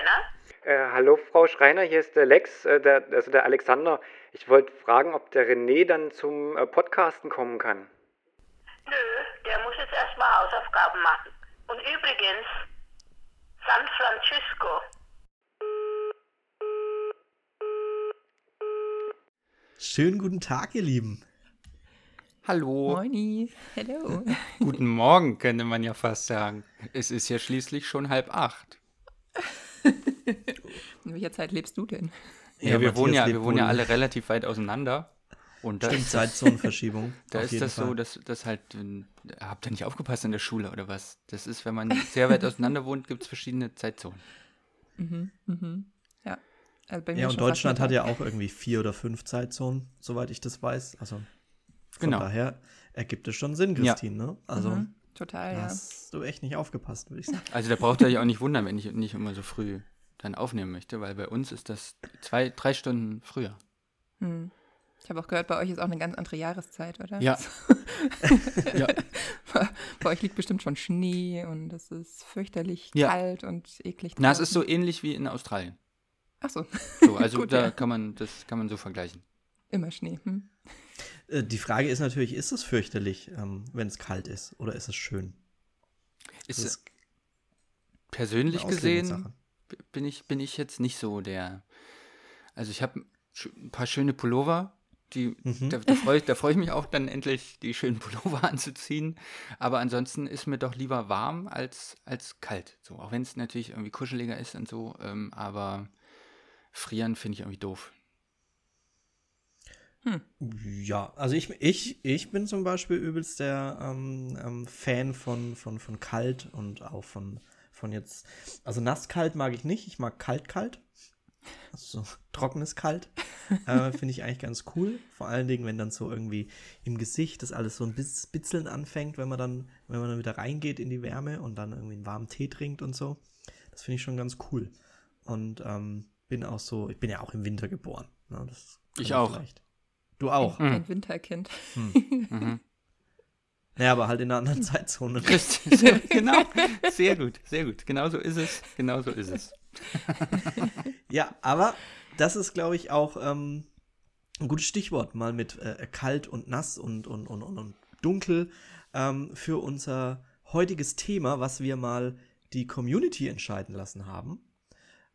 Schreiner? Äh, hallo Frau Schreiner, hier ist der Lex, äh, der, also der Alexander. Ich wollte fragen, ob der René dann zum äh, Podcasten kommen kann. Nö, der muss jetzt erstmal Hausaufgaben machen. Und übrigens, San Francisco. Schönen guten Tag, ihr Lieben. Hallo. Moini. Hello. Guten Morgen, könnte man ja fast sagen. Es ist ja schließlich schon halb acht. In welcher Zeit lebst du denn? Ja, wir, Matthias wohnen ja, wir wohnen ja alle relativ weit auseinander. Und da Stimmt, ist das, Zeitzonenverschiebung. da ist das so, Fall. dass das halt, habt ihr nicht aufgepasst in der Schule oder was? Das ist, wenn man sehr weit auseinander wohnt, gibt es verschiedene Zeitzonen. Mhm, mhm. Ja. Also bei mir Ja, und Deutschland hat ja auch irgendwie vier oder fünf Zeitzonen, soweit ich das weiß. Also von Genau. daher ergibt es schon Sinn, Ja. Christine. Ne? Also Mhm, total, ja. hast du echt nicht aufgepasst, würde ich sagen. Also da braucht ihr euch auch nicht wundern, wenn ich nicht immer so früh dann aufnehmen möchte, weil bei uns ist das zwei, drei Stunden früher. Hm. Ich habe auch gehört, bei euch ist auch eine ganz andere Jahreszeit, oder? Ja. ja. Bei euch liegt bestimmt schon Schnee und es ist fürchterlich Ja. kalt und eklig. Na, es ist so ähnlich wie in Australien. Ach so, So, also Gut, da ja. kann man, das kann man so vergleichen. immer Schnee. Hm? Äh, Die Frage ist natürlich, ist es fürchterlich, ähm, wenn es kalt ist, oder ist es schön? Ist Das es ist persönlich gesehen bin ich, bin ich jetzt nicht so der. Also ich habe ein paar schöne Pullover, die, Mhm. da, da freue ich, da freu ich mich auch dann endlich, die schönen Pullover anzuziehen. Aber ansonsten ist mir doch lieber warm als, als kalt. So, auch wenn es natürlich irgendwie kuscheliger ist und so, ähm, aber frieren finde ich irgendwie doof. Ja, also ich, ich, ich bin zum Beispiel übelst der ähm, ähm, Fan von, von, von kalt und auch von, von jetzt, also nasskalt mag ich nicht, ich mag kalt-kalt. Also so trockenes Kalt. äh, Finde ich eigentlich ganz cool. Vor allen Dingen, wenn dann so irgendwie im Gesicht das alles so ein bisschen bitzeln anfängt, wenn man dann, wenn man dann wieder reingeht in die Wärme und dann irgendwie einen warmen Tee trinkt und so. Das finde ich schon ganz cool. Und ähm, bin auch so, ich bin ja auch im Winter geboren. Ne? Das kann Ich auch. vielleicht- Du auch. Hm. Ein Winterkind. Mhm. Ja, aber halt in einer anderen Zeitzone. Richtig, genau, sehr gut, sehr gut. Genau so ist es, genau so ist es. Ja, aber das ist, glaube ich, auch ähm, ein gutes Stichwort, mal mit äh, kalt und nass und, und, und, und, und dunkel ähm, für unser heutiges Thema, was wir mal die Community entscheiden lassen haben.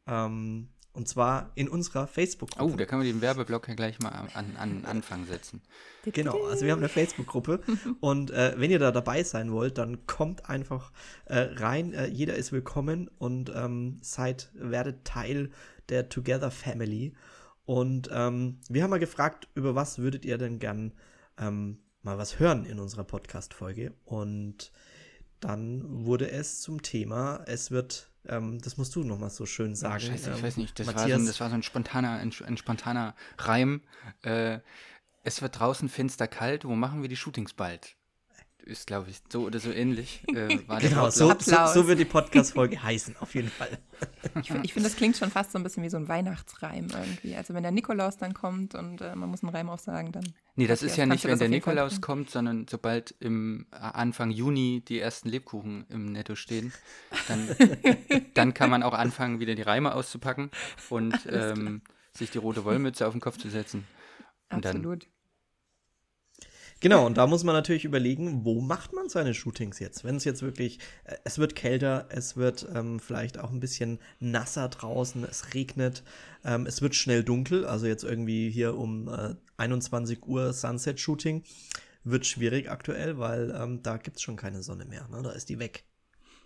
Ähm, und zwar in unserer Oh, Facebook-Gruppe. da kann man den Werbeblock ja gleich mal an, an, an Anfang setzen. Genau, also wir haben eine Facebook-Gruppe und äh, wenn ihr da dabei sein wollt, dann kommt einfach äh, rein. Äh, jeder ist willkommen und ähm, seid, werdet Teil der Together Family. Und ähm, wir haben mal gefragt, über was würdet ihr denn gern ähm, mal was hören in unserer Podcast-Folge? Und dann wurde es zum Thema, es wird, ähm, das musst du noch mal so schön sagen. Ah, Scheiße, ich ähm, weiß nicht, das war, so ein, das war so ein spontaner, ein, ein spontaner Reim. Äh, es wird draußen finster kalt, wo machen wir die Shootings bald? Ist, glaube ich, so oder so ähnlich. Äh, Genau, so, so, so wird die Podcast-Folge heißen, auf jeden Fall. Ich finde, ich find, das klingt schon fast so ein bisschen wie so ein Weihnachtsreim irgendwie. Also wenn der Nikolaus dann kommt und äh, man muss einen Reim aufsagen, dann. Nee, das ist ja nicht, wenn der Nikolaus kommt, sondern sobald im äh, Anfang Juni die ersten Lebkuchen im Netto stehen, dann, dann kann man auch anfangen, wieder die Reime auszupacken und ähm, sich die rote Wollmütze auf den Kopf zu setzen. Und dann Absolut. Genau, und da muss man natürlich überlegen, wo macht man seine Shootings jetzt? Wenn es jetzt wirklich, äh, es wird kälter, es wird ähm, vielleicht auch ein bisschen nasser draußen, es regnet, ähm, es wird schnell dunkel, also jetzt irgendwie hier um äh, 21 Uhr Sunset-Shooting wird schwierig aktuell, weil ähm, da gibt es schon keine Sonne mehr, ne? da ist die weg.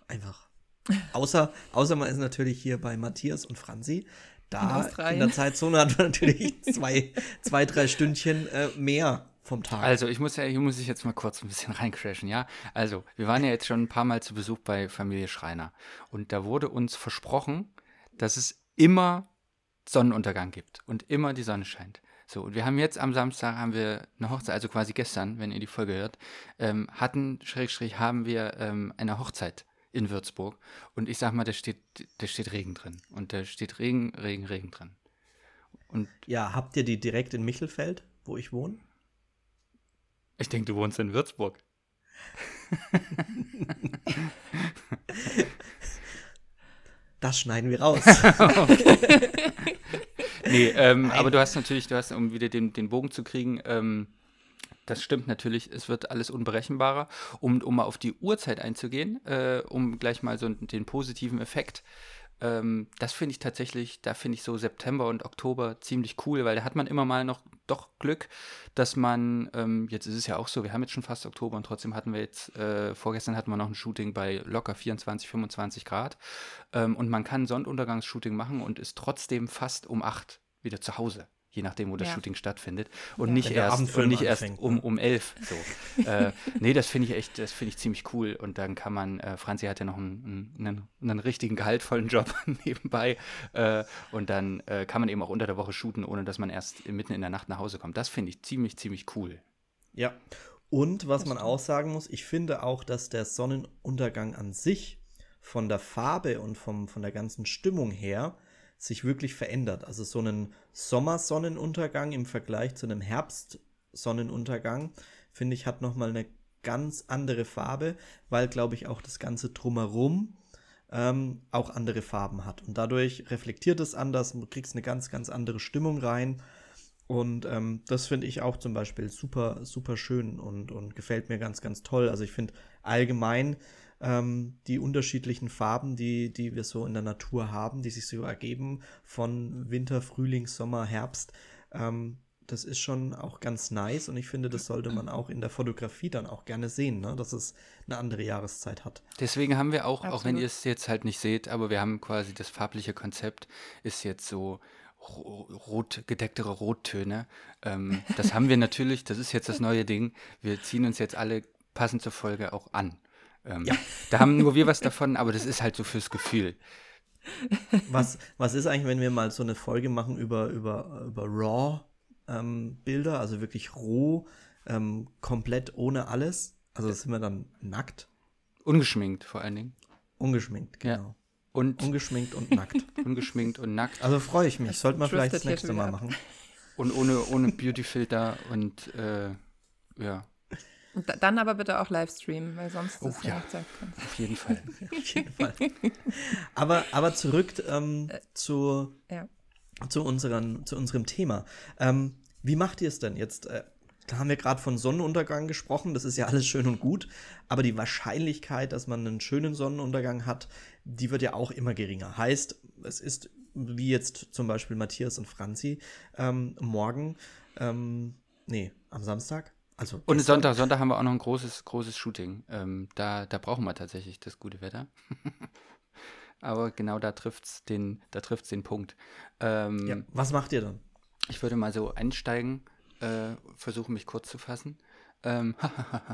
Einfach. Außer, außer man ist natürlich hier bei Matthias und Franzi. Da In in, der Zeitzone hat man natürlich zwei, zwei drei Stündchen äh, mehr vom Tag. Also, ich muss ja, hier muss ich jetzt mal kurz ein bisschen reincrashen, ja? Also, wir waren ja jetzt schon ein paar Mal zu Besuch bei Familie Schreiner. Und da wurde uns versprochen, dass es immer Sonnenuntergang gibt und immer die Sonne scheint. So, und wir haben jetzt am Samstag haben wir eine Hochzeit, also quasi gestern, wenn ihr die Folge hört, ähm, hatten, Schrägstrich, haben wir ähm, eine Hochzeit in Würzburg. Und ich sag mal, da steht, da steht Regen drin. Und da steht Regen, Regen, Regen drin. Und Ja, habt ihr die direkt in Michelfeld, wo ich wohne? Ich denke, du wohnst in Würzburg. Das schneiden wir raus. Nee, ähm, aber du hast natürlich, du hast, um wieder den, den Bogen zu kriegen, ähm, das stimmt natürlich, es wird alles unberechenbarer. Um, um mal auf die Uhrzeit einzugehen, äh, um gleich mal so den positiven Effekt ähm, das finde ich tatsächlich, da finde ich so September und Oktober ziemlich cool, weil da hat man immer mal noch doch Glück, dass man, ähm, jetzt ist es ja auch so, wir haben jetzt schon fast Oktober und trotzdem hatten wir jetzt, äh, vorgestern hatten wir noch ein Shooting bei locker 24, 25 Grad. Ähm, und man kann Sonnenuntergangsshooting machen und ist trotzdem fast um 8 wieder zu Hause je nachdem, wo das Ja. Shooting stattfindet. Und Ja. nicht erst, und nicht erst anfängt, um, ne? um elf. So. äh, nee, das finde ich echt, das finde ich ziemlich cool. Und dann kann man, äh, Franzi hat ja noch einen, einen, einen richtigen gehaltvollen Job nebenbei. Äh, und dann äh, kann man eben auch unter der Woche shooten, ohne dass man erst mitten in der Nacht nach Hause kommt. Das finde ich ziemlich, ziemlich cool. Ja. Und was man auch sagen muss, ich finde auch, dass der Sonnenuntergang an sich von der Farbe und vom, von der ganzen Stimmung her sich wirklich verändert. Also so einen Sommersonnenuntergang im Vergleich zu einem Herbstsonnenuntergang, finde ich, hat nochmal eine ganz andere Farbe, weil, glaube ich, auch das Ganze drumherum ähm, auch andere Farben hat. Und dadurch reflektiert es anders, du kriegst eine ganz, ganz andere Stimmung rein. Und ähm, das finde ich auch zum Beispiel super, super schön und, und gefällt mir ganz, ganz toll. Also ich finde allgemein ähm, die unterschiedlichen Farben, die, die wir so in der Natur haben, die sich so ergeben von Winter, Frühling, Sommer, Herbst, ähm, das ist schon auch ganz nice und ich finde, das sollte man auch in der Fotografie dann auch gerne sehen, ne? dass es eine andere Jahreszeit hat. Deswegen haben wir auch, auch wenn Absolut. ihr es jetzt halt nicht seht, aber wir haben quasi das farbliche Konzept ist jetzt so ro- rot, gedecktere Rottöne. Ähm, das haben wir natürlich, das ist jetzt das neue Ding. Wir ziehen uns jetzt alle passend zur Folge auch an. Ähm, Ja. Da haben nur wir was davon, aber das ist halt so fürs Gefühl. Was, was ist eigentlich, wenn wir mal so eine Folge machen über, über, über Raw-Bilder, also wirklich roh, ähm, komplett ohne alles? Also sind wir dann nackt, Ungeschminkt vor allen Dingen. ungeschminkt, Ja. genau. Und Ungeschminkt und nackt. ungeschminkt und nackt Also freue ich mich. Das Sollte man vielleicht das nächste Mal ab. machen. und ohne, ohne Beautyfilter und äh, ja, Und da- dann aber bitte auch Livestream, weil sonst Oh, ist ja. ja Hochzeit. auf jeden Fall. Auf jeden Fall. Aber, aber zurück ähm, zu, Ja. zu, unseren, zu unserem Thema. Ähm, wie macht ihr es denn jetzt? Äh, da haben wir gerade von Sonnenuntergang gesprochen, das ist ja alles schön und gut, aber die Wahrscheinlichkeit, dass man einen schönen Sonnenuntergang hat, die wird ja auch immer geringer. Heißt, es ist wie jetzt zum Beispiel Matthias und Franzi ähm, morgen, ähm, nee, am Samstag. Also Und. Sonntag, Sonntag haben wir auch noch ein großes, großes Shooting. Ähm, da, da brauchen wir tatsächlich das gute Wetter. Aber genau da trifft es den, da trifft's den Punkt. Ähm, Ja, was macht ihr dann? Ich würde mal so einsteigen, äh, versuchen mich kurz zu fassen. Ähm,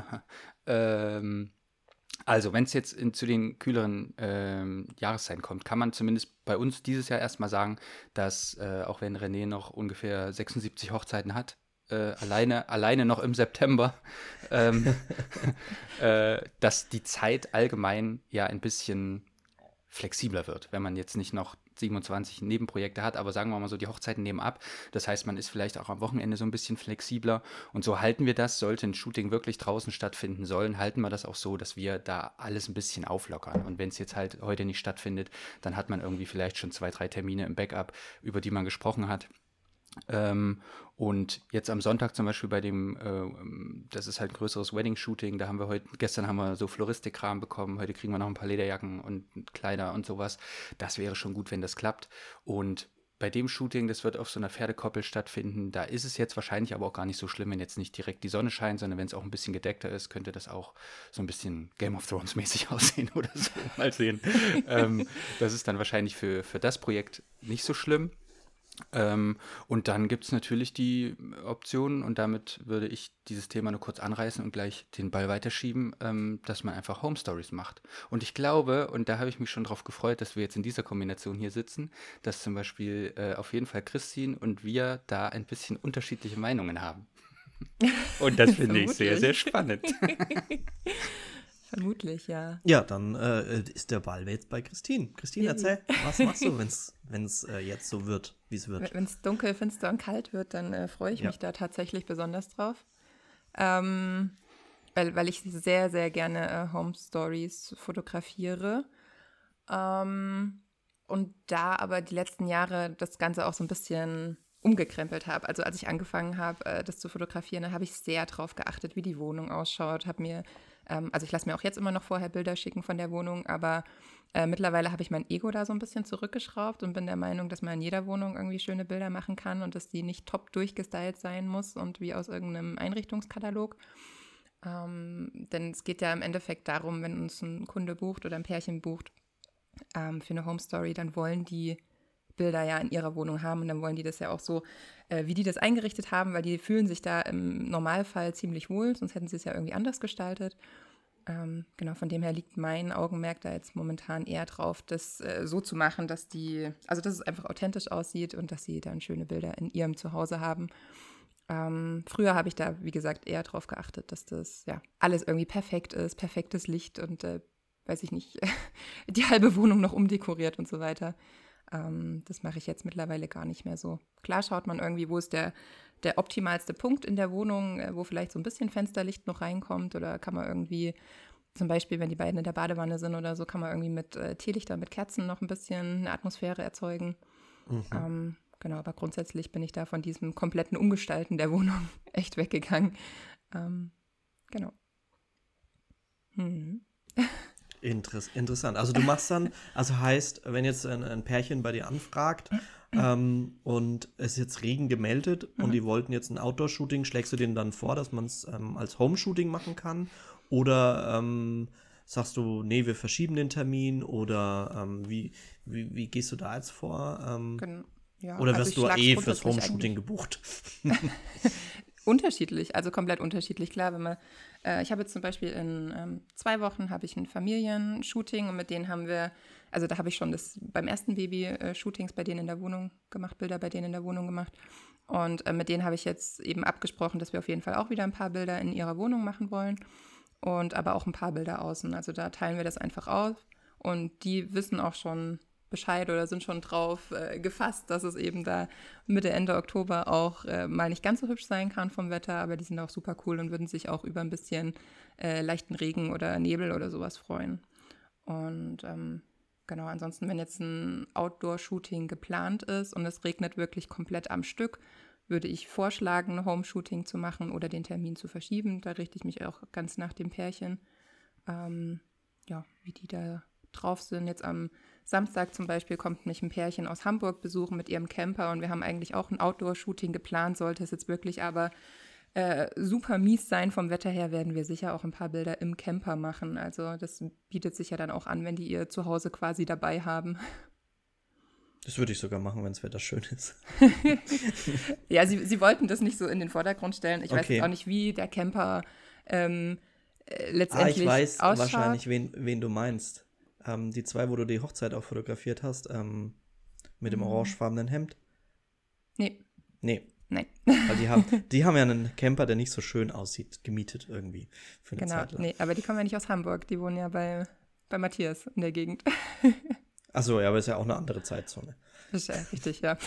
ähm, also, wenn es jetzt in, zu den kühleren ähm, Jahreszeiten kommt, kann man zumindest bei uns dieses Jahr erstmal sagen, dass äh, auch wenn René noch ungefähr 76 Hochzeiten hat, äh, alleine, alleine noch im September, ähm, äh, dass die Zeit allgemein ja ein bisschen flexibler wird, wenn man jetzt nicht noch 27 Nebenprojekte hat, aber sagen wir mal so, die Hochzeiten nehmen ab. Das heißt, man ist vielleicht auch am Wochenende so ein bisschen flexibler und so halten wir das. Sollte ein Shooting wirklich draußen stattfinden sollen, halten wir das auch so, dass wir da alles ein bisschen auflockern. Und wenn es jetzt halt heute nicht stattfindet, dann hat man irgendwie vielleicht schon zwei, drei Termine im Backup, über die man gesprochen hat. Ähm, und jetzt am Sonntag zum Beispiel bei dem, äh, das ist halt ein größeres Wedding-Shooting, da haben wir heute, gestern haben wir so Floristikkram bekommen, heute kriegen wir noch ein paar Lederjacken und Kleider und sowas. Das wäre schon gut, wenn das klappt. Und bei dem Shooting, das wird auf so einer Pferdekoppel stattfinden, da ist es jetzt wahrscheinlich aber auch gar nicht so schlimm, wenn jetzt nicht direkt die Sonne scheint, sondern wenn es auch ein bisschen gedeckter ist, könnte das auch so ein bisschen Game of Thrones mäßig aussehen oder so. Mal sehen. ähm, das ist dann wahrscheinlich für, für das Projekt nicht so schlimm. Ähm, und dann gibt es natürlich die Option, und damit würde ich dieses Thema nur kurz anreißen und gleich den Ball weiterschieben, ähm, dass man einfach Home Stories macht. Und ich glaube, und da habe ich mich schon drauf gefreut, dass wir jetzt in dieser Kombination hier sitzen, dass zum Beispiel äh, auf jeden Fall Christine und wir da ein bisschen unterschiedliche Meinungen haben. Und das finde ich sehr, sehr spannend. Vermutlich, ja. Ja, dann äh, ist der Ball jetzt bei Christine. Christine, erzähl, was machst du, wenn es äh, jetzt so wird, wie es wird? Wenn es dunkel, finster und kalt wird, dann äh, freue ich Ja. mich da tatsächlich besonders drauf. Ähm, weil, weil ich sehr, sehr gerne äh, Home Stories fotografiere. Ähm, und da aber die letzten Jahre das Ganze auch so ein bisschen umgekrempelt habe. Also als ich angefangen habe, äh, das zu fotografieren, habe ich sehr darauf geachtet, wie die Wohnung ausschaut. Habe mir, ähm, also ich lasse mir auch jetzt immer noch vorher Bilder schicken von der Wohnung, aber äh, mittlerweile habe ich mein Ego da so ein bisschen zurückgeschraubt und bin der Meinung, dass man in jeder Wohnung irgendwie schöne Bilder machen kann und dass die nicht top durchgestylt sein muss und wie aus irgendeinem Einrichtungskatalog. Ähm, denn es geht ja im Endeffekt darum, wenn uns ein Kunde bucht oder ein Pärchen bucht ähm, für eine Home Story, dann wollen die Bilder ja in ihrer Wohnung haben und dann wollen die das ja auch so, äh, wie die das eingerichtet haben, weil die fühlen sich da im Normalfall ziemlich wohl, sonst hätten sie es ja irgendwie anders gestaltet. Ähm, genau, von dem her liegt mein Augenmerk da jetzt momentan eher drauf, das äh, so zu machen, dass die, also dass es einfach authentisch aussieht und dass sie dann schöne Bilder in ihrem Zuhause haben. Ähm, früher habe ich da, wie gesagt, eher darauf geachtet, dass das ja alles irgendwie perfekt ist, perfektes Licht und äh, weiß ich nicht, die halbe Wohnung noch umdekoriert und so weiter. Ähm, das mache ich jetzt mittlerweile gar nicht mehr so. Klar schaut man irgendwie, wo ist der, der optimalste Punkt in der Wohnung, äh, wo vielleicht so ein bisschen Fensterlicht noch reinkommt oder kann man irgendwie zum Beispiel, wenn die beiden in der Badewanne sind oder so, kann man irgendwie mit äh, Teelichter, mit Kerzen noch ein bisschen eine Atmosphäre erzeugen. Mhm. Ähm, genau, aber grundsätzlich bin ich da von diesem kompletten Umgestalten der Wohnung echt weggegangen. Ähm, genau. Mhm. Interess interessant. Also du machst dann, also heißt, wenn jetzt ein, ein Pärchen bei dir anfragt ähm, und es ist jetzt Regen gemeldet mhm. und die wollten jetzt ein Outdoor-Shooting, schlägst du denen dann vor, dass man es ähm, als Home-Shooting machen kann? Oder ähm, sagst du, nee, wir verschieben den Termin? Oder ähm, wie, wie, wie, gehst du da jetzt vor? Ähm, ja, oder wirst also du eh fürs Home-Shooting gebucht? unterschiedlich, also komplett unterschiedlich. Klar, wenn man, äh, ich habe jetzt zum Beispiel in ähm, zwei Wochen habe ich ein Familienshooting und mit denen haben wir, also da habe ich schon das beim ersten Baby äh, bei denen in der Wohnung gemacht, Bilder bei denen in der Wohnung gemacht. Und äh, mit denen habe ich jetzt eben abgesprochen, dass wir auf jeden Fall auch wieder ein paar Bilder in ihrer Wohnung machen wollen und aber auch ein paar Bilder außen. Also da teilen wir das einfach auf und die wissen auch schon, Bescheid oder sind schon drauf äh, gefasst, dass es eben da Mitte, Ende Oktober auch äh, mal nicht ganz so hübsch sein kann vom Wetter, aber die sind auch super cool und würden sich auch über ein bisschen äh, leichten Regen oder Nebel oder sowas freuen. Und ähm, genau, ansonsten, wenn jetzt ein Outdoor-Shooting geplant ist und es regnet wirklich komplett am Stück, würde ich vorschlagen, ein Home-Shooting zu machen oder den Termin zu verschieben. Da richte ich mich auch ganz nach dem Pärchen, ähm, ja, wie die da drauf sind. Jetzt am Samstag zum Beispiel kommt mich ein Pärchen aus Hamburg besuchen mit ihrem Camper und wir haben eigentlich auch ein Outdoor-Shooting geplant. Sollte es jetzt wirklich aber äh, super mies sein vom Wetter her, werden wir sicher auch ein paar Bilder im Camper machen. Also das bietet sich ja dann auch an, wenn die ihr Zuhause quasi dabei haben. Das würde ich sogar machen, wenn das Wetter schön ist. ja, sie, sie wollten das nicht so in den Vordergrund stellen. Ich okay. weiß jetzt auch nicht, wie der Camper ähm, letztendlich äh, ah, ich weiß ausschaut. wahrscheinlich, wen, wen du meinst. Ähm, die zwei, wo du die Hochzeit auch fotografiert hast, ähm, mit dem mhm. orangefarbenen Hemd. Nee. Nee. Nein. Weil die haben, die haben ja einen Camper, der nicht so schön aussieht, gemietet irgendwie für eine genau, Zeit lang. Nee, aber die kommen ja nicht aus Hamburg, die wohnen ja bei, bei Matthias in der Gegend. Achso, ja, aber ist ja auch eine andere Zeitzone. Das ist ja richtig, ja.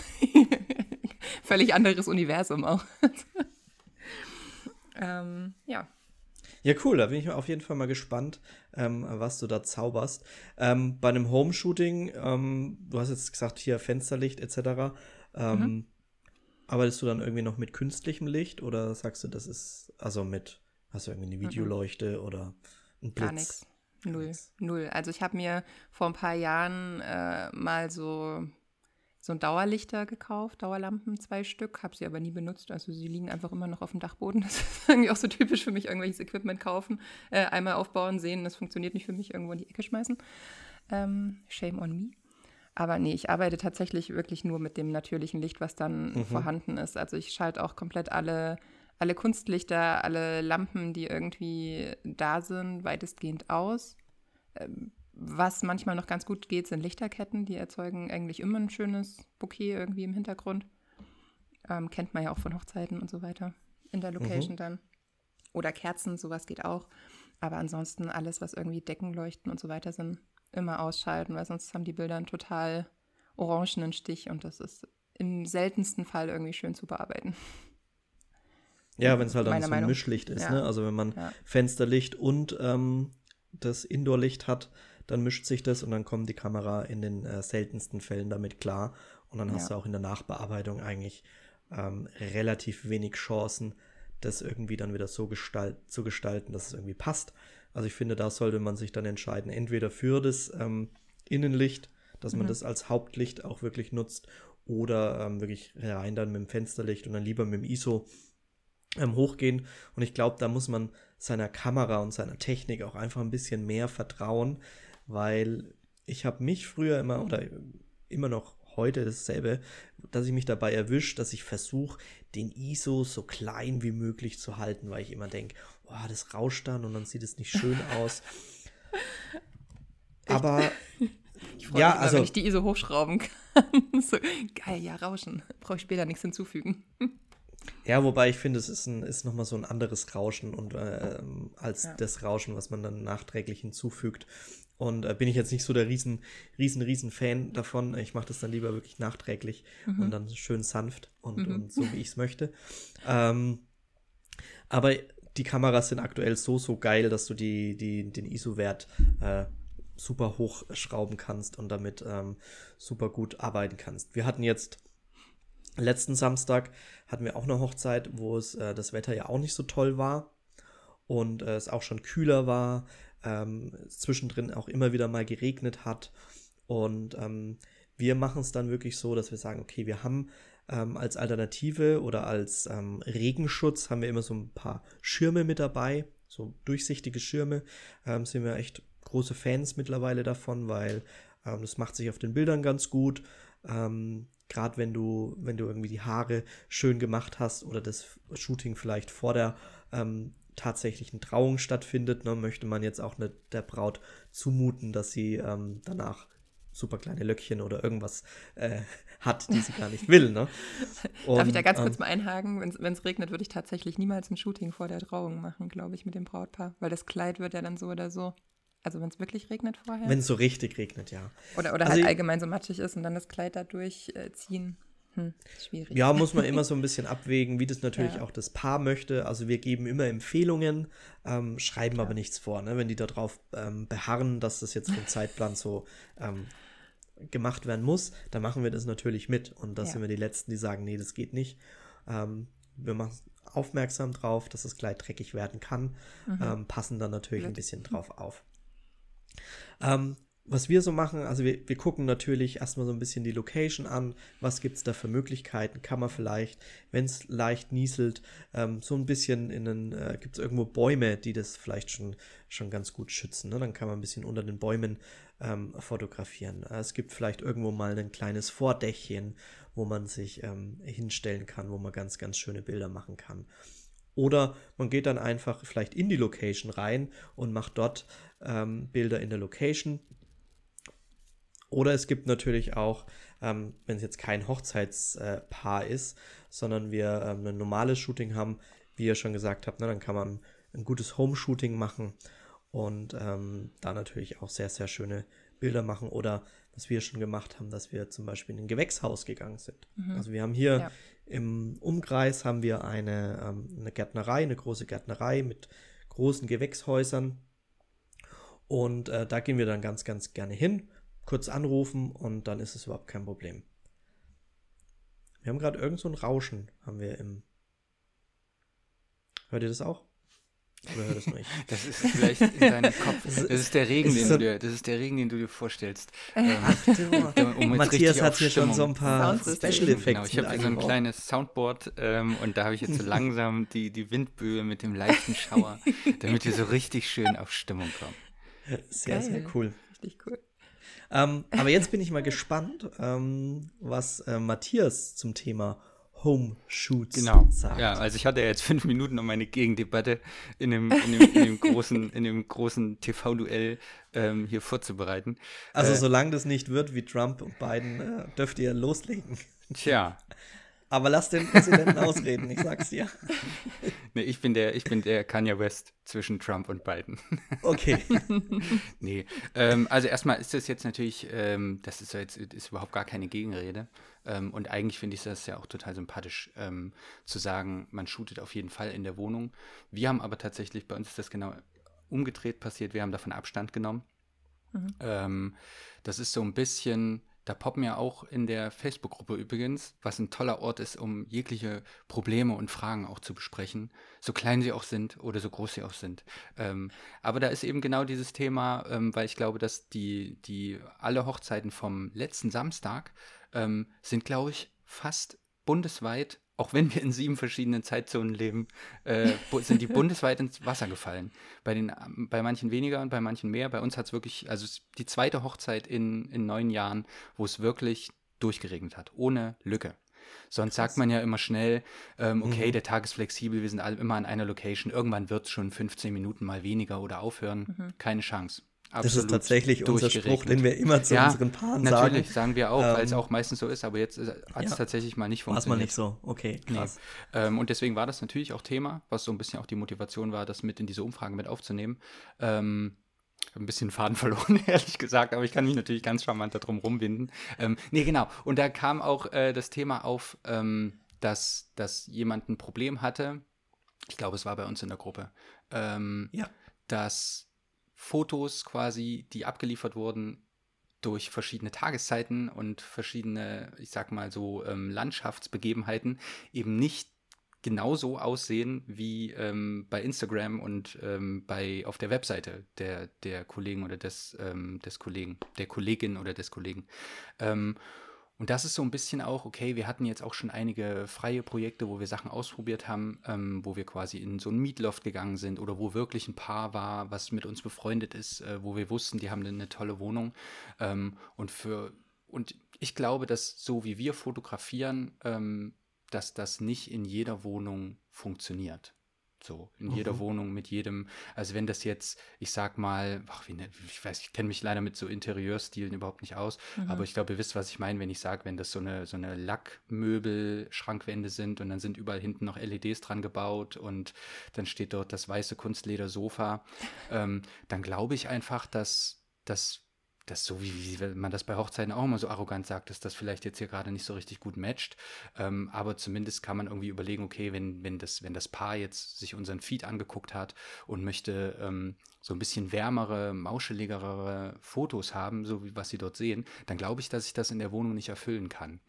Völlig anderes Universum auch. ähm, ja. Ja, cool, da bin ich auf jeden Fall mal gespannt, ähm, was du da zauberst. Ähm, bei einem Home-Shooting, ähm, du hast jetzt gesagt, hier Fensterlicht etc. Ähm, mhm. Arbeitest du dann irgendwie noch mit künstlichem Licht oder sagst du, das ist, also mit, hast du irgendwie eine mhm. Videoleuchte mhm. oder ein Blitz? Gar nichts. Null. Null. Also ich habe mir vor ein paar Jahren äh, mal so so ein Dauerlichter gekauft, Dauerlampen, zwei Stück, habe sie aber nie benutzt. Also sie liegen einfach immer noch auf dem Dachboden. Das ist irgendwie auch so typisch für mich, irgendwelches Equipment kaufen, äh, einmal aufbauen, sehen, das funktioniert nicht für mich, irgendwo in die Ecke schmeißen. Ähm, shame on me. Aber nee, ich arbeite tatsächlich wirklich nur mit dem natürlichen Licht, was dann mhm. vorhanden ist. Also ich schalte auch komplett alle, alle Kunstlichter, alle Lampen, die irgendwie da sind, weitestgehend aus. Ähm, was manchmal noch ganz gut geht, sind Lichterketten. Die erzeugen eigentlich immer ein schönes Bouquet irgendwie im Hintergrund. Ähm, kennt man ja auch von Hochzeiten und so weiter in der Location mhm. dann. Oder Kerzen, sowas geht auch. Aber ansonsten alles, was irgendwie Deckenleuchten und so weiter sind, immer ausschalten, weil sonst haben die Bilder einen total orangenen Stich und das ist im seltensten Fall irgendwie schön zu bearbeiten. Ja, wenn es halt dann so ein Mischlicht ist, ja. ne? Also wenn man ja. Fensterlicht und ähm, das Indoor-Licht hat, dann mischt sich das und dann kommt die Kamera in den äh, seltensten Fällen damit klar. Und dann hast Ja. du auch in der Nachbearbeitung eigentlich ähm, relativ wenig Chancen, das irgendwie dann wieder so gestalt zu gestalten, dass es irgendwie passt. Also ich finde, da sollte man sich dann entscheiden, entweder für das ähm, Innenlicht, dass man das als Hauptlicht auch wirklich nutzt, oder ähm, wirklich rein dann mit dem Fensterlicht und dann lieber mit dem ISO ähm, hochgehen. Und ich glaube, da muss man seiner Kamera und seiner Technik auch einfach ein bisschen mehr vertrauen, weil ich habe mich früher immer oder immer noch heute dasselbe, dass ich mich dabei erwische, dass ich versuche, den ISO so klein wie möglich zu halten, weil ich immer denke, oh, das rauscht dann und dann sieht es nicht schön aus. Aber Ich freue Ja, mich immer, also- wenn ich die ISO hochschrauben kann. so, geil, ja, Rauschen. Brauche ich später nichts hinzufügen. Ja, wobei ich finde, es ist, ein, ist nochmal so ein anderes Rauschen und, ähm, als Ja. das Rauschen, was man dann nachträglich hinzufügt. Und äh, bin ich jetzt nicht so der riesen, riesen, riesen Fan davon. Ich mache das dann lieber wirklich nachträglich und dann schön sanft und, und so, wie ich es möchte. Ähm, aber die Kameras sind aktuell so, so geil, dass du die, die, den ISO-Wert äh, super hochschrauben kannst und damit ähm, super gut arbeiten kannst. Wir hatten jetzt letzten Samstag hatten wir auch eine Hochzeit, wo es äh, das Wetter ja auch nicht so toll war und äh, es auch schon kühler war, ähm, zwischendrin auch immer wieder mal geregnet hat und ähm, wir machen es dann wirklich so, dass wir sagen, okay, wir haben ähm, als Alternative oder als ähm, Regenschutz haben wir immer so ein paar Schirme mit dabei, so durchsichtige Schirme. Ähm, sind wir echt große Fans mittlerweile davon, weil ähm, das macht sich auf den Bildern ganz gut. Ähm, Gerade wenn du, wenn du irgendwie die Haare schön gemacht hast oder das Shooting vielleicht vor der ähm, tatsächlichen Trauung stattfindet, ne, möchte man jetzt auch nicht der Braut zumuten, dass sie ähm, danach super kleine Löckchen oder irgendwas äh, hat, die sie gar nicht will. Ne? Darf ich da Und, ganz ähm, kurz mal einhaken? Wenn es regnet, würde ich tatsächlich niemals ein Shooting vor der Trauung machen, glaube ich, mit dem Brautpaar. Weil das Kleid wird ja dann so oder so. Also wenn es wirklich regnet vorher. Wenn es so richtig regnet, ja. oder oder also halt allgemein so matschig ist und dann das Kleid da durchziehen. Hm, schwierig. Ja, muss man immer so ein bisschen abwägen, wie das natürlich Ja. auch das Paar möchte. Also wir geben immer Empfehlungen, ähm, schreiben aber nichts vor. Ne? Wenn die darauf ähm, beharren, dass das jetzt vom Zeitplan so ähm, gemacht werden muss, dann machen wir das natürlich mit. Und das Ja. sind wir die Letzten, die sagen, nee, das geht nicht. Ähm, wir machen aufmerksam drauf, dass das Kleid dreckig werden kann, ähm, passen dann natürlich ein Blöd. bisschen drauf auf. Ähm, was wir so machen, also wir, wir gucken natürlich erstmal so ein bisschen die Location an, was gibt es da für Möglichkeiten, kann man vielleicht, wenn es leicht nieselt, ähm, so ein bisschen in den, äh, gibt es irgendwo Bäume, die das vielleicht schon, schon ganz gut schützen, ne? dann kann man ein bisschen unter den Bäumen ähm, fotografieren. Es gibt vielleicht irgendwo mal ein kleines Vordächchen, wo man sich ähm, hinstellen kann, wo man ganz, ganz schöne Bilder machen kann. Oder man geht dann einfach vielleicht in die Location rein und macht dort ähm, Bilder in der Location. Oder es gibt natürlich auch, ähm, wenn es jetzt kein Hochzeitspaar ist, sondern wir ähm, ein normales Shooting haben, wie ihr schon gesagt habt, ne, dann kann man ein gutes Home-Shooting machen und ähm, da natürlich auch sehr, sehr schöne Bilder machen. Oder was wir schon gemacht haben, dass wir zum Beispiel in ein Gewächshaus gegangen sind. Also wir haben hier Ja. im Umkreis haben wir eine, ähm, eine Gärtnerei, eine große Gärtnerei mit großen Gewächshäusern. Und äh, da gehen wir dann ganz, ganz gerne hin, kurz anrufen und dann ist es überhaupt kein Problem. Wir haben gerade irgend so ein Rauschen, haben wir im. Hört ihr das auch? Oder hört es nur ich? Das ist vielleicht in deinem Kopf. Das ist der Regen, ist den so- du dir, das ist der Regen, den du dir vorstellst. Ähm, um jetzt Matthias richtig hat hier schon so ein paar. Special Effects Genau, ich habe so ein kleines Soundboard ähm, und da habe ich jetzt so langsam die, die Windböe mit dem leichten Schauer, damit wir so richtig schön auf Stimmung kommen. Sehr, sehr Geil. cool. Richtig cool. Ähm, aber jetzt bin ich mal gespannt, ähm, was äh, Matthias zum Thema Home Shoots Genau. sagt. Ja, also ich hatte ja jetzt fünf Minuten, um meine Gegendebatte in dem, in dem, in dem großen, in dem großen TV-Duell ähm, hier vorzubereiten. Also Äh, solange das nicht wird wie Trump und Biden, äh, dürft ihr loslegen. Tja, Aber lass den Präsidenten ausreden, ich sag's dir. nee, ich bin der, ich bin der Kanye West zwischen Trump und Biden. Okay. Nee, ähm, also erstmal ist das jetzt natürlich, ähm, das ist ja jetzt ist überhaupt gar keine Gegenrede. Ähm, und eigentlich finde ich das ja auch total sympathisch, ähm, zu sagen, man shootet auf jeden Fall in der Wohnung. Wir haben aber tatsächlich, bei uns ist das genau umgedreht passiert, wir haben davon Abstand genommen. Mhm. Ähm, das ist so ein bisschen, da poppen ja auch in der Facebook-Gruppe übrigens, was ein toller Ort ist, um jegliche Probleme und Fragen auch zu besprechen, so klein sie auch sind oder so groß sie auch sind. Ähm, aber da ist eben genau dieses Thema, ähm, weil ich glaube, dass die, die alle Hochzeiten vom letzten Samstag ähm, sind, glaube ich, fast bundesweit auch wenn wir in sieben verschiedenen Zeitzonen leben, äh, sind die bundesweit ins Wasser gefallen. Bei, den, bei manchen weniger und bei manchen mehr. Bei uns hat es wirklich, also die zweite Hochzeit in, in neun Jahren, wo es wirklich durchgeregnet hat, ohne Lücke. Sonst sagt man ja immer schnell, ähm, okay, mhm. der Tag ist flexibel, wir sind alle immer an einer Location, irgendwann wird es schon 15 Minuten mal weniger oder aufhören. Mhm. Keine Chance. Absolut das ist tatsächlich unser Spruch, den wir immer zu ja, unseren Paaren sagen. Natürlich, sagen wir auch, ähm, weil es auch meistens so ist, aber jetzt hat es ja, tatsächlich mal nicht funktioniert. War mal nicht so, okay, krass. Nee. Ähm, und deswegen war das natürlich auch Thema, was so ein bisschen auch die Motivation war, das mit in diese Umfragen mit aufzunehmen. Ähm, ein bisschen Faden verloren, ehrlich gesagt, aber ich kann mich natürlich ganz charmant darum rumwinden. Ähm, nee, genau. Und da kam auch äh, das Thema auf, ähm, dass, dass jemand ein Problem hatte. Ich glaube, es war bei uns in der Gruppe. Ähm, ja. Dass Fotos quasi, die abgeliefert wurden durch verschiedene Tageszeiten und verschiedene, ich sag mal so, ähm, Landschaftsbegebenheiten eben nicht genauso aussehen wie ähm, bei Instagram und ähm, bei auf der Webseite der, der Kollegen oder des, ähm, des Kollegen, der Kollegin oder des Kollegen. Und das ist so ein bisschen auch, okay, wir hatten jetzt auch schon einige freie Projekte, wo wir Sachen ausprobiert haben, ähm, wo wir quasi in so ein Mietloft gegangen sind oder wo wirklich ein Paar war, was mit uns befreundet ist, äh, wo wir wussten, die haben eine tolle Wohnung. Ähm, und für, und ich glaube, dass so wie wir fotografieren, ähm, dass das nicht in jeder Wohnung funktioniert. So, in mhm. jeder Wohnung, mit jedem, also wenn das jetzt, ich sag mal, ach, wie, ne, ich weiß, ich kenne mich leider mit so Interieurstilen überhaupt nicht aus, mhm. aber ich glaube, ihr wisst, was ich meine, wenn ich sage, wenn das so eine, so eine Lackmöbel-Schrankwände sind und dann sind überall hinten noch LEDs dran gebaut und dann steht dort das weiße Kunstledersofa, ähm, dann glaube ich einfach, dass, dass das so wie, wie man das bei Hochzeiten auch immer so arrogant sagt, dass das vielleicht jetzt hier gerade nicht so richtig gut matcht. Ähm, aber zumindest kann man irgendwie überlegen, okay, wenn, wenn, das, wenn das Paar jetzt sich unseren Feed angeguckt hat und möchte ähm, so ein bisschen wärmere, mauscheligere Fotos haben, so wie was sie dort sehen, dann glaube ich, dass ich das in der Wohnung nicht erfüllen kann.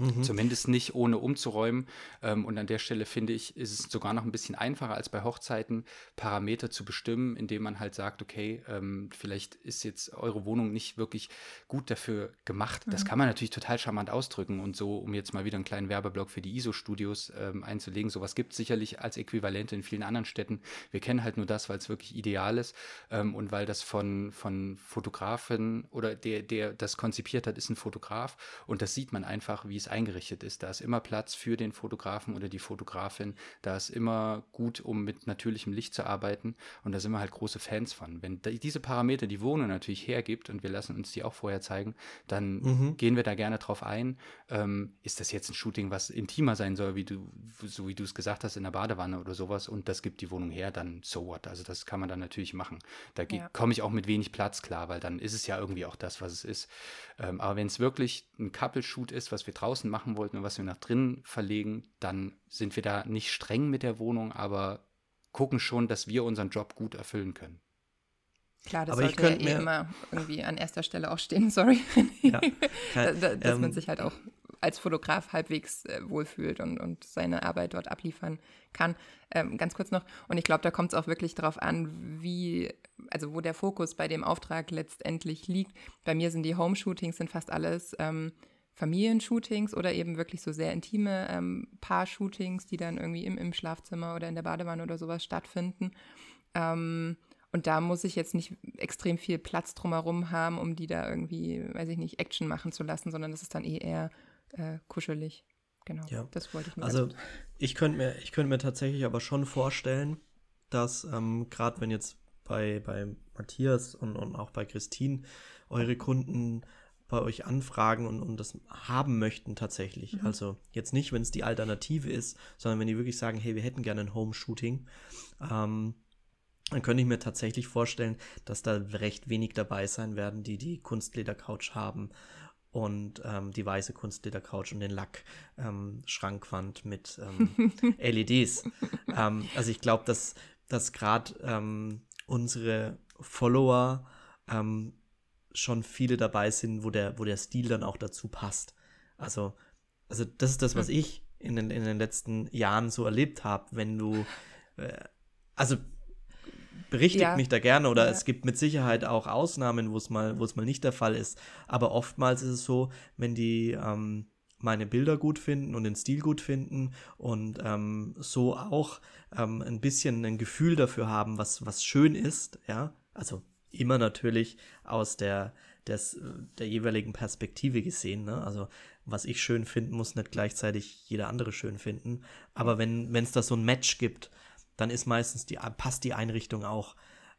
Mhm. Zumindest nicht ohne umzuräumen. Ähm, und an der Stelle finde ich, ist es sogar noch ein bisschen einfacher als bei Hochzeiten, Parameter zu bestimmen, indem man halt sagt, okay, ähm, vielleicht ist jetzt eure Wohnung nicht wirklich gut dafür gemacht. Mhm. Das kann man natürlich total charmant ausdrücken und so, um jetzt mal wieder einen kleinen Werbeblock für die ISO-Studios ähm, einzulegen. Sowas gibt es sicherlich als Äquivalente in vielen anderen Städten. Wir kennen halt nur das, weil es wirklich ideal ist und weil das von, von Fotografen oder der, der das konzipiert hat, ist ein Fotograf und das sieht man einfach, wie es eingerichtet ist. Da ist immer Platz für den Fotografen oder die Fotografin. Da ist immer gut, um mit natürlichem Licht zu arbeiten. Und da sind wir halt große Fans von. Wenn diese Parameter die Wohnung natürlich hergibt und wir lassen uns die auch vorher zeigen, dann mhm. gehen wir da gerne drauf ein. Ähm, ist das jetzt ein Shooting, was intimer sein soll, wie du, so wie du es gesagt hast, in der Badewanne oder sowas und das gibt die Wohnung her, dann so what. Also das kann man dann natürlich machen. Da ja. komme ich auch mit wenig Platz klar, weil dann ist es ja irgendwie auch das, was es ist. Ähm, aber wenn es wirklich ein Couple-Shoot ist, was wir draußen draußen machen wollten und was wir nach drinnen verlegen, dann sind wir da nicht streng mit der Wohnung, aber gucken schon, dass wir unseren Job gut erfüllen können. Klar, das aber sollte ja eh immer irgendwie an erster Stelle auch stehen, sorry. Ja, kann, dass, dass ähm, man sich halt auch als Fotograf halbwegs äh, wohlfühlt und, und seine Arbeit dort abliefern kann. Ähm, ganz kurz noch, und ich glaube, da kommt es auch wirklich darauf an, wie, also wo der Fokus bei dem Auftrag letztendlich liegt. Bei mir sind die Home-Shootings, sind fast alles ähm, Familienshootings oder eben wirklich so sehr intime ähm, Paar-Shootings, die dann irgendwie im, im Schlafzimmer oder in der Badewanne oder sowas stattfinden. Ähm, und da muss ich jetzt nicht extrem viel Platz drumherum haben, um die da irgendwie, weiß ich nicht, Action machen zu lassen, sondern das ist dann eh eher äh, kuschelig. Genau, ja. das wollte ich nur Also ich könnte mir, ich mir tatsächlich aber schon vorstellen, dass ähm, gerade wenn jetzt bei, bei Matthias und, und auch bei Christine eure Kunden bei euch anfragen und, und das haben möchten tatsächlich. Mhm. Also jetzt nicht, wenn es die Alternative ist, sondern wenn die wirklich sagen, hey, wir hätten gerne ein Home-Shooting, ähm, dann könnte ich mir tatsächlich vorstellen, dass da recht wenig dabei sein werden, die die Kunstledercouch haben und ähm, die weiße Kunstledercouch und den Lack ähm, Schrankwand mit ähm, LEDs. ähm, also ich glaube, dass, dass gerade ähm, unsere Follower ähm, schon viele dabei sind, wo der, wo der Stil dann auch dazu passt. Also, also das ist das, was ich in den, in den letzten Jahren so erlebt habe, wenn du, äh, also berichtigt Ja. mich da gerne oder Ja. es gibt mit Sicherheit auch Ausnahmen, wo es mal, wo es mal nicht der Fall ist. Aber oftmals ist es so, wenn die ähm, meine Bilder gut finden und den Stil gut finden und ähm, so auch ähm, ein bisschen ein Gefühl dafür haben, was, was schön ist, ja, also immer natürlich aus der, des, der jeweiligen Perspektive gesehen, ne? Also was ich schön finden, muss nicht gleichzeitig jeder andere schön finden. Aber wenn es da so ein Match gibt, dann ist meistens die, passt die Einrichtung auch.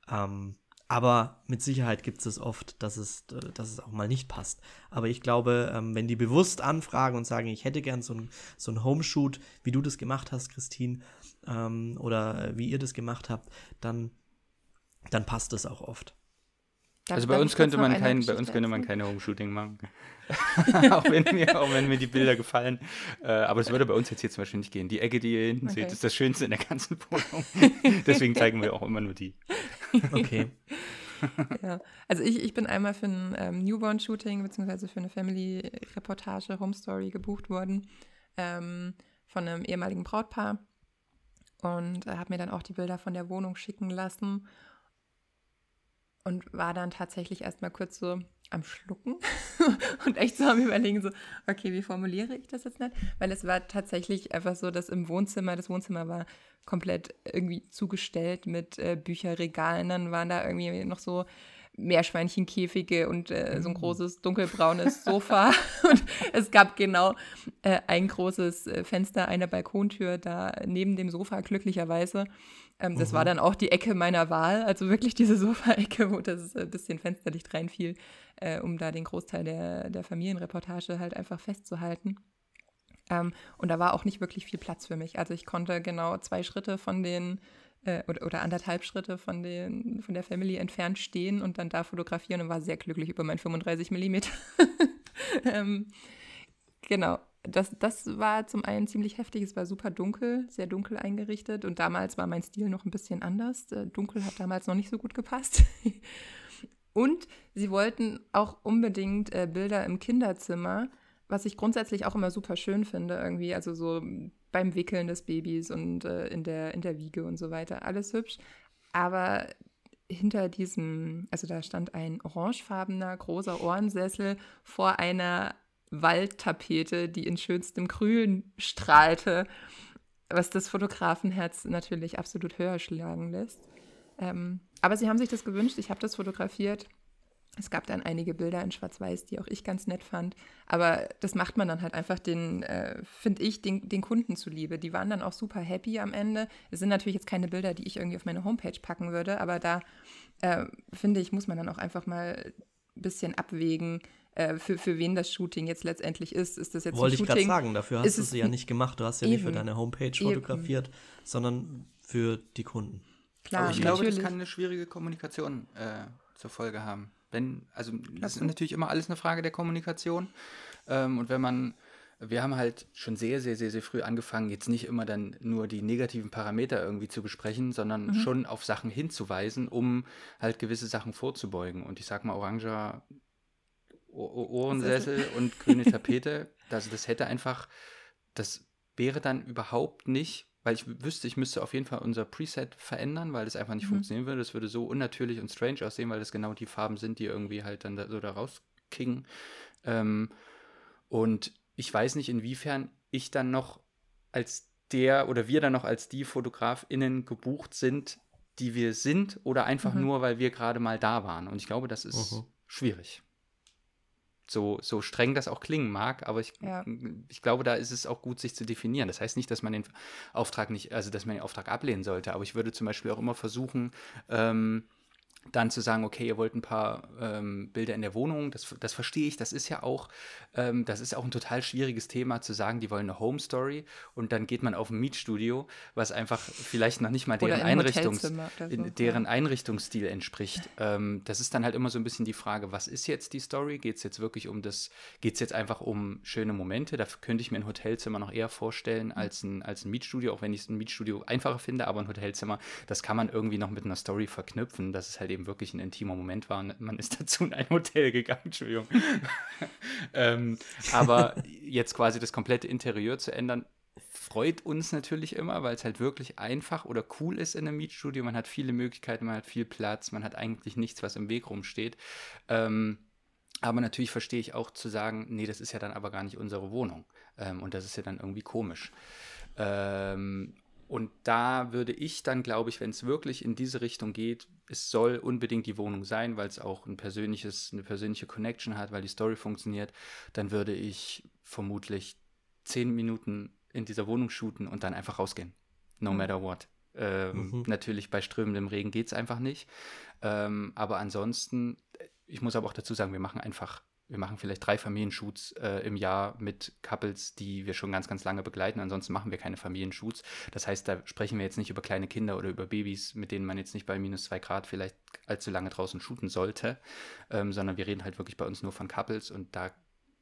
Ähm, aber mit Sicherheit gibt es oft, dass es, dass es auch mal nicht passt. Aber ich glaube, ähm, wenn die bewusst anfragen und sagen, ich hätte gern so ein, so ein Homeshoot, wie du das gemacht hast, Christine, ähm, oder äh, wie ihr das gemacht habt, dann, dann passt es auch oft. Darf- Also bei uns könnte man kein, bei uns könnte man keine Homeshooting machen. auch, wenn mir, auch wenn mir die Bilder gefallen. Äh, aber es würde bei uns jetzt hier zum Beispiel nicht gehen. Die Ecke, die ihr hinten Okay. seht, ist das Schönste in der ganzen Wohnung. Deswegen zeigen wir auch immer nur die. Okay. Ja. Also ich, ich bin einmal für ein ähm, Newborn-Shooting beziehungsweise für eine Family-Reportage Home Story gebucht worden ähm, von einem ehemaligen Brautpaar und äh, habe mir dann auch die Bilder von der Wohnung schicken lassen und war dann tatsächlich erstmal kurz so am Schlucken und echt so am Überlegen, so, okay, wie formuliere ich das jetzt nicht? Weil es war tatsächlich einfach so, dass im Wohnzimmer, das Wohnzimmer war komplett irgendwie zugestellt mit äh, Bücherregalen, dann waren da irgendwie noch so Meerschweinchenkäfige und äh, so ein großes dunkelbraunes Sofa und es gab genau äh, ein großes äh, Fenster, eine Balkontür da neben dem Sofa, glücklicherweise. Ähm, das war dann auch die Ecke meiner Wahl, also wirklich diese Sofa-Ecke, wo das äh, bisschen Fensterlicht reinfiel, äh, um da den Großteil der, der Familienreportage halt einfach festzuhalten. Ähm, und da war auch nicht wirklich viel Platz für mich. Also ich konnte genau zwei Schritte von den äh, oder, oder anderthalb Schritte von, den, von der Family entfernt stehen und dann da fotografieren und war sehr glücklich über mein 35 Millimeter. ähm, genau. Das, das war zum einen ziemlich heftig. Es war super dunkel, sehr dunkel eingerichtet. Und damals war mein Stil noch ein bisschen anders. Äh, Dunkel hat damals noch nicht so gut gepasst. Und sie wollten auch unbedingt äh, Bilder im Kinderzimmer, was ich grundsätzlich auch immer super schön finde, irgendwie. Also so beim Wickeln des Babys und äh, in, der, in der Wiege und so weiter. Alles hübsch. Aber hinter diesem, also da stand ein orangefarbener großer Ohrensessel vor einer Waldtapete, die in schönstem Grün strahlte, was das Fotografenherz natürlich absolut höher schlagen lässt. Ähm, aber sie haben sich das gewünscht, ich habe das fotografiert. Es gab dann einige Bilder in Schwarz-Weiß, die auch ich ganz nett fand. Aber das macht man dann halt einfach den, äh, finde ich, den, den Kunden zuliebe. Die waren dann auch super happy am Ende. Es sind natürlich jetzt keine Bilder, die ich irgendwie auf meine Homepage packen würde, aber da äh, finde ich, muss man dann auch einfach mal ein bisschen abwägen, äh, für, für wen das Shooting jetzt letztendlich ist. Ist das jetzt Wollte ein ich gerade Shooting? sagen, dafür hast du es sie ja nicht gemacht. Du hast ja nicht für Eben. deine Homepage Eben. fotografiert, sondern für die Kunden. Klar, Aber ich glaube, das natürlich. kann eine schwierige Kommunikation äh, zur Folge haben. Wenn, also das ist natürlich immer alles eine Frage der Kommunikation. Ähm, und wenn man, wir haben halt schon sehr, sehr, sehr, sehr früh angefangen, jetzt nicht immer dann nur die negativen Parameter irgendwie zu besprechen, sondern Mhm. schon auf Sachen hinzuweisen, um halt gewisse Sachen vorzubeugen. Und ich sag mal, oranger Ohrensessel und grüne Tapete, das, das hätte einfach, das wäre dann überhaupt nicht, weil ich wüsste, ich müsste auf jeden Fall unser Preset verändern, weil das einfach nicht Mhm. funktionieren würde. Das würde so unnatürlich und strange aussehen, weil das genau die Farben sind, die irgendwie halt dann da, so da rauskicken. Ähm, und ich weiß nicht, inwiefern ich dann noch als der oder wir dann noch als die FotografInnen gebucht sind, die wir sind, oder einfach Mhm. nur, weil wir gerade mal da waren. Und ich glaube, das ist Mhm. schwierig. So, so streng das auch klingen mag, aber ich, Ja. ich glaube, da ist es auch gut, sich zu definieren. Das heißt nicht, dass man den Auftrag nicht, also dass man den Auftrag ablehnen sollte, aber ich würde zum Beispiel auch immer versuchen, ähm, dann zu sagen, okay, ihr wollt ein paar ähm, Bilder in der Wohnung, das, das verstehe ich, das ist ja auch, ähm, das ist auch ein total schwieriges Thema zu sagen, die wollen eine Home Story und dann geht man auf ein Mietstudio, was einfach vielleicht noch nicht mal deren, in ein Einrichtungs, so, deren Einrichtungsstil entspricht. Ähm, das ist dann halt immer so ein bisschen die Frage, was ist jetzt die Story? Geht es jetzt wirklich um das, geht es jetzt einfach um schöne Momente? Dafür könnte ich mir ein Hotelzimmer noch eher vorstellen als ein, als ein Mietstudio, auch wenn ich ein Mietstudio einfacher finde, aber ein Hotelzimmer, das kann man irgendwie noch mit einer Story verknüpfen, dass es halt halt eben wirklich ein intimer Moment war man ist dazu in ein Hotel gegangen, Entschuldigung. ähm, aber jetzt quasi das komplette Interieur zu ändern, freut uns natürlich immer, weil es halt wirklich einfach oder cool ist in einem Mietstudio. Man hat viele Möglichkeiten, man hat viel Platz, man hat eigentlich nichts, was im Weg rumsteht. Ähm, aber natürlich verstehe ich auch zu sagen, nee, das ist ja dann aber gar nicht unsere Wohnung. Ähm, und das ist ja dann irgendwie komisch. Ähm, und da würde ich dann, glaube ich, wenn es wirklich in diese Richtung geht, es soll unbedingt die Wohnung sein, weil es auch ein persönliches, eine persönliche Connection hat, weil die Story funktioniert, dann würde ich vermutlich zehn Minuten in dieser Wohnung shooten und dann einfach rausgehen. No mhm. matter what. Ähm, mhm. Natürlich bei strömendem Regen geht es einfach nicht. Ähm, aber ansonsten, ich muss aber auch dazu sagen, wir machen einfach, wir machen vielleicht drei Familienshoots äh, im Jahr mit Couples, die wir schon ganz, ganz lange begleiten. Ansonsten machen wir keine Familienshoots. Das heißt, da sprechen wir jetzt nicht über kleine Kinder oder über Babys, mit denen man jetzt nicht bei minus zwei Grad vielleicht allzu lange draußen shooten sollte, ähm, sondern wir reden halt wirklich bei uns nur von Couples und da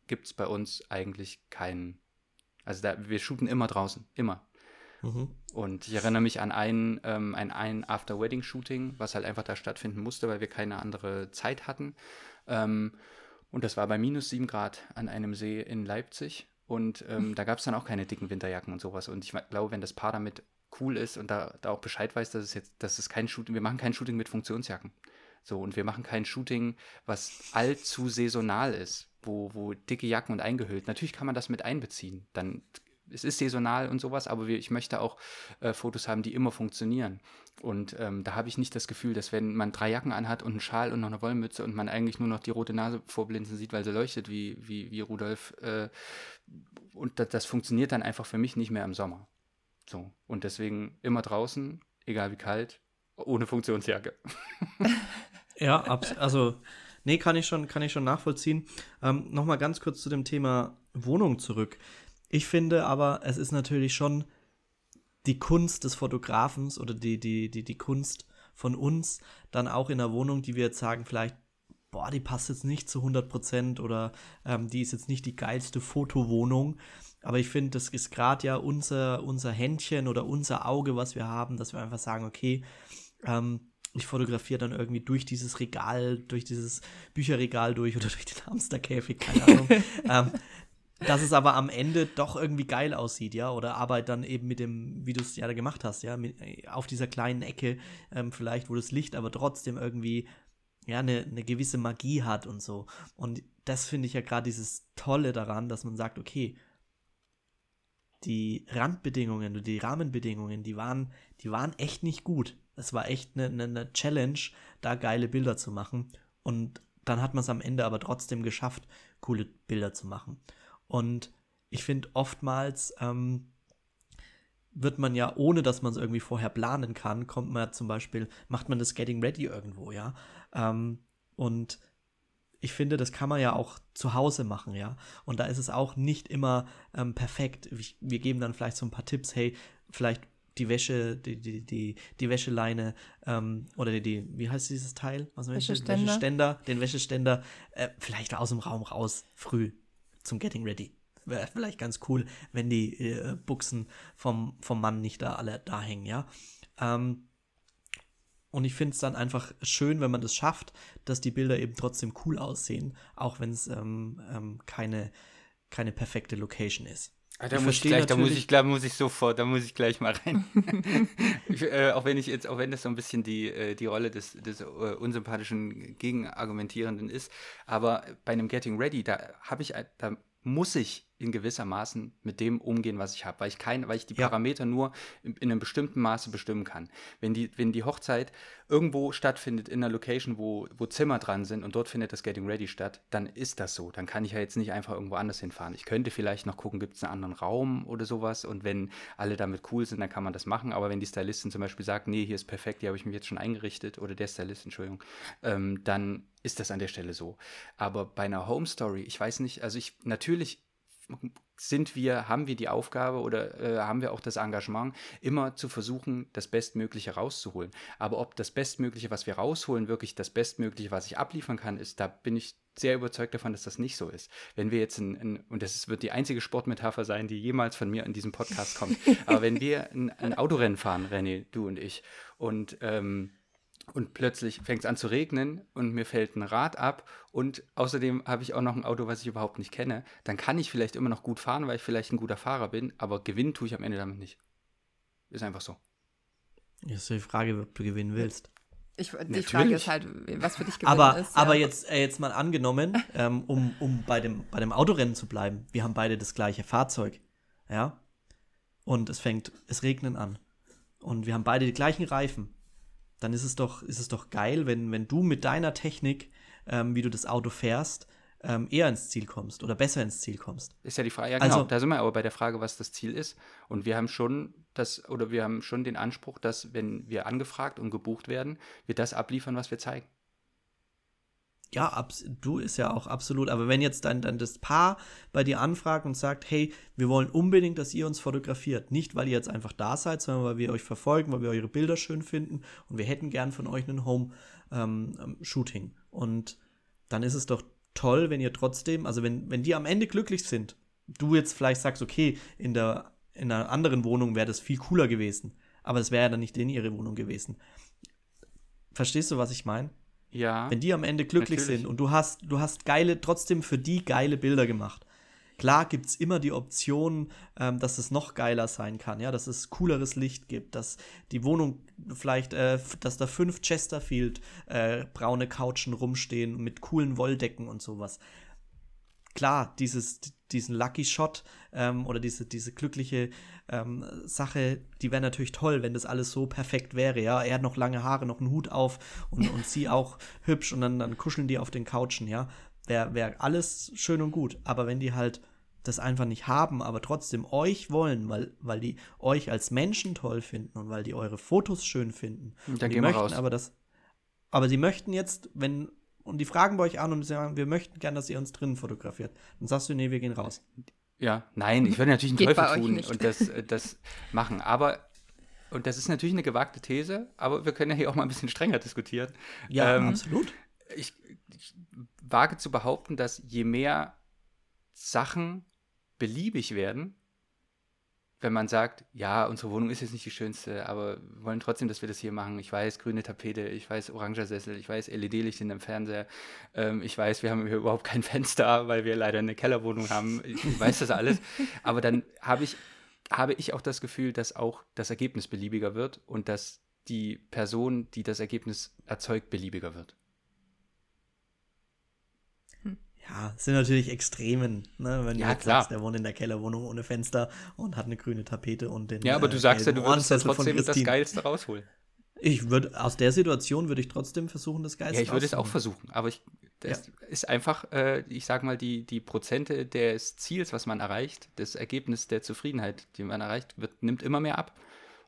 gibt es bei uns eigentlich keinen also da, wir shooten immer draußen, immer. Mhm. Und ich erinnere mich an ein, ähm, ein, ein After-Wedding-Shooting, was halt einfach da stattfinden musste, weil wir keine andere Zeit hatten. Ähm, und das war bei minus sieben Grad an einem See in Leipzig. Und ähm, da gab es dann auch keine dicken Winterjacken und sowas. Und ich glaube, wenn das Paar damit cool ist und da, da auch Bescheid weiß, dass es jetzt, dass es kein Shooting, wir machen kein Shooting mit Funktionsjacken. So, und wir machen kein Shooting, was allzu saisonal ist wo, wo dicke Jacken und eingehüllt. Natürlich kann man das mit einbeziehen. Dann es ist saisonal und sowas, aber ich möchte auch äh, Fotos haben, die immer funktionieren. Und ähm, da habe ich nicht das Gefühl, dass wenn man drei Jacken anhat und einen Schal und noch eine Wollmütze und man eigentlich nur noch die rote Nase vorblinzen sieht, weil sie leuchtet wie, wie, wie Rudolf. Äh, und das, das funktioniert dann einfach für mich nicht mehr im Sommer. So. Und deswegen immer draußen, egal wie kalt, ohne Funktionsjacke. ja, also Nee, kann ich schon, kann ich schon nachvollziehen. Ähm, Nochmal ganz kurz zu dem Thema Wohnung zurück. Ich finde aber, es ist natürlich schon die Kunst des Fotografens oder die, die, die, die Kunst von uns, dann auch in der Wohnung, die wir jetzt sagen, vielleicht, boah, die passt jetzt nicht zu 100 Prozent oder ähm, die ist jetzt nicht die geilste Fotowohnung. Aber ich finde, das ist gerade ja unser, unser Händchen oder unser Auge, was wir haben, dass wir einfach sagen, okay, ähm, ich fotografiere dann irgendwie durch dieses Regal, durch dieses Bücherregal durch oder durch den Hamsterkäfig, keine Ahnung. ähm, dass es aber am Ende doch irgendwie geil aussieht, ja, oder Arbeit dann eben mit dem, wie du es ja da gemacht hast, ja, mit, äh, auf dieser kleinen Ecke, ähm, vielleicht, wo das Licht aber trotzdem irgendwie, ja, eine, eine gewisse Magie hat und so. Und das finde ich ja gerade dieses Tolle daran, dass man sagt, okay, die Randbedingungen und die Rahmenbedingungen, die waren, die waren echt nicht gut es war echt eine, eine, eine Challenge, da geile Bilder zu machen. Und dann hat man es am Ende aber trotzdem geschafft, coole Bilder zu machen. Und ich finde, oftmals ähm, wird man ja, ohne dass man es irgendwie vorher planen kann, kommt man ja zum Beispiel, macht man das Getting Ready irgendwo, ja. Ähm, und ich finde, das kann man ja auch zu Hause machen, ja. Und da ist es auch nicht immer ähm, perfekt. Wir geben dann vielleicht so ein paar Tipps, hey, vielleicht die Wäsche, die, die, die, die Wäscheleine ähm, oder die, die, wie heißt dieses Teil? Was Wäscheständer. Wäscheständer, den Wäscheständer, äh, vielleicht aus dem Raum raus, früh zum Getting Ready. Wäre vielleicht ganz cool, wenn die äh, Buchsen vom, vom Mann nicht da alle da hängen, ja. Ähm, und ich finde es dann einfach schön, wenn man das schafft, dass die Bilder eben trotzdem cool aussehen, auch wenn es ähm, ähm, keine, keine perfekte Location ist. Ah, da, muss ich gleich, da muss ich da muss ich sofort, da muss ich gleich mal rein. ich, äh, auch wenn ich jetzt, auch wenn das so ein bisschen die, äh, die Rolle des, des uh, unsympathischen Gegenargumentierenden ist, aber bei einem Getting Ready, da habe ich, da muss ich in gewisser Maßen mit dem umgehen, was ich habe, weil ich kein, weil ich die Parameter ja. nur in, in, einem bestimmten Maße bestimmen kann. Wenn die, wenn die Hochzeit irgendwo stattfindet in einer Location, wo, wo Zimmer dran sind und dort findet das Getting Ready statt, dann ist das so. Dann kann ich ja jetzt nicht einfach irgendwo anders hinfahren. Ich könnte vielleicht noch gucken, gibt es einen anderen Raum oder sowas und wenn alle damit cool sind, dann kann man das machen. Aber wenn die Stylistin zum Beispiel sagt, nee, hier ist perfekt, hier habe ich mich jetzt schon eingerichtet oder der Stylist, Entschuldigung, ähm, dann ist das an der Stelle so. Aber bei einer Home Story, ich weiß nicht, also ich natürlich sind wir, haben wir die Aufgabe oder äh, haben wir auch das Engagement, immer zu versuchen, das Bestmögliche rauszuholen. Aber ob das Bestmögliche, was wir rausholen, wirklich das Bestmögliche, was ich abliefern kann, ist, da bin ich sehr überzeugt davon, dass das nicht so ist. Wenn wir jetzt, ein, ein, und das wird die einzige Sportmetapher sein, die jemals von mir in diesem Podcast kommt, aber wenn wir ein, ein Autorennen fahren, René, du und ich, und ähm, und plötzlich fängt es an zu regnen und mir fällt ein Rad ab und außerdem habe ich auch noch ein Auto, was ich überhaupt nicht kenne, dann kann ich vielleicht immer noch gut fahren, weil ich vielleicht ein guter Fahrer bin, aber gewinnen tue ich am Ende damit nicht. Ist einfach so. Jetzt ist die Frage, ob du gewinnen willst. Ich, die Natürlich. Frage ist halt, was für dich gewinnen Aber, ist. aber ja. jetzt, äh, jetzt mal angenommen, ähm, um, um bei, dem, bei dem Autorennen zu bleiben. Wir haben beide das gleiche Fahrzeug. Ja. Und es fängt, es regnen an. Und wir haben beide die gleichen Reifen. Dann ist es doch, ist es doch geil, wenn, wenn du mit deiner Technik, ähm, wie du das Auto fährst, ähm, eher ins Ziel kommst oder besser ins Ziel kommst. Ist ja die Frage, ja genau, Also- da sind wir aber bei der Frage, was das Ziel ist. Und wir haben schon das, oder wir haben schon den Anspruch, dass, wenn wir angefragt und gebucht werden, wir das abliefern, was wir zeigen. Ja, abs du ist ja auch absolut. Aber wenn jetzt dann, dann das Paar bei dir anfragt und sagt, hey, wir wollen unbedingt, dass ihr uns fotografiert. Nicht, weil ihr jetzt einfach da seid, sondern weil wir euch verfolgen, weil wir eure Bilder schön finden und wir hätten gern von euch einen Home-Shooting. und dann ist es doch toll, wenn ihr trotzdem, also wenn, wenn die am Ende glücklich sind, du jetzt vielleicht sagst, okay, in der in einer anderen Wohnung wäre das viel cooler gewesen. Aber es wäre ja dann nicht in ihre Wohnung gewesen. Verstehst du, was ich meine? Ja. Wenn die am Ende glücklich Natürlich. sind und du hast, du hast geile, trotzdem für die geile Bilder gemacht. Klar gibt es immer die Option, ähm, dass es noch geiler sein kann, ja, dass es cooleres Licht gibt, dass die Wohnung vielleicht, äh, dass da fünf Chesterfield äh, braune Couchen rumstehen mit coolen Wolldecken und sowas. Klar, dieses, diesen Lucky Shot ähm, oder diese, diese glückliche ähm, Sache, die wäre natürlich toll, wenn das alles so perfekt wäre. Ja, er hat noch lange Haare, noch einen Hut auf und, und sie auch hübsch und dann, dann kuscheln die auf den Couchen, ja. Wäre wär alles schön und gut. Aber wenn die halt das einfach nicht haben, aber trotzdem euch wollen, weil, weil die euch als Menschen toll finden und weil die eure Fotos schön finden. Dann und die gehen wir möchten raus. aber das. Aber sie möchten jetzt, wenn, und die fragen bei euch an und sagen, wir möchten gern, dass ihr uns drinnen fotografiert. Dann sagst du, nee, wir gehen raus. Ja, nein, ich würde natürlich einen Teufel tun und das, äh, das machen. Aber, und das ist natürlich eine gewagte These, aber wir können ja hier auch mal ein bisschen strenger diskutieren. Ja, Ähm, absolut. ich, ich wage zu behaupten, dass je mehr Sachen beliebig werden, wenn man sagt, ja, unsere Wohnung ist jetzt nicht die schönste, aber wir wollen trotzdem, dass wir das hier machen. Ich weiß, grüne Tapete, ich weiß, oranger Sessel, ich weiß, LED-Licht in dem Fernseher, ähm, ich weiß, wir haben hier überhaupt kein Fenster, weil wir leider eine Kellerwohnung haben. Ich weiß das alles. Aber dann habe ich, habe ich auch das Gefühl, dass auch das Ergebnis beliebiger wird und dass die Person, die das Ergebnis erzeugt, beliebiger wird. Ja, es sind natürlich Extremen, ne? Wenn Ja, du jetzt klar. sagst, der wohnt in der Kellerwohnung ohne Fenster und hat eine grüne Tapete und den. Ja, aber du äh, sagst ja, du würdest von trotzdem das. Geilste rausholen. Ich würde, aus der Situation würde ich trotzdem versuchen, das Geilste Ja, ich würde es auch versuchen, aber ich, das ist einfach, äh, ich sag mal, die, die Prozente des Ziels, was man erreicht, das Ergebnis der Zufriedenheit, die man erreicht, wird, nimmt immer mehr ab.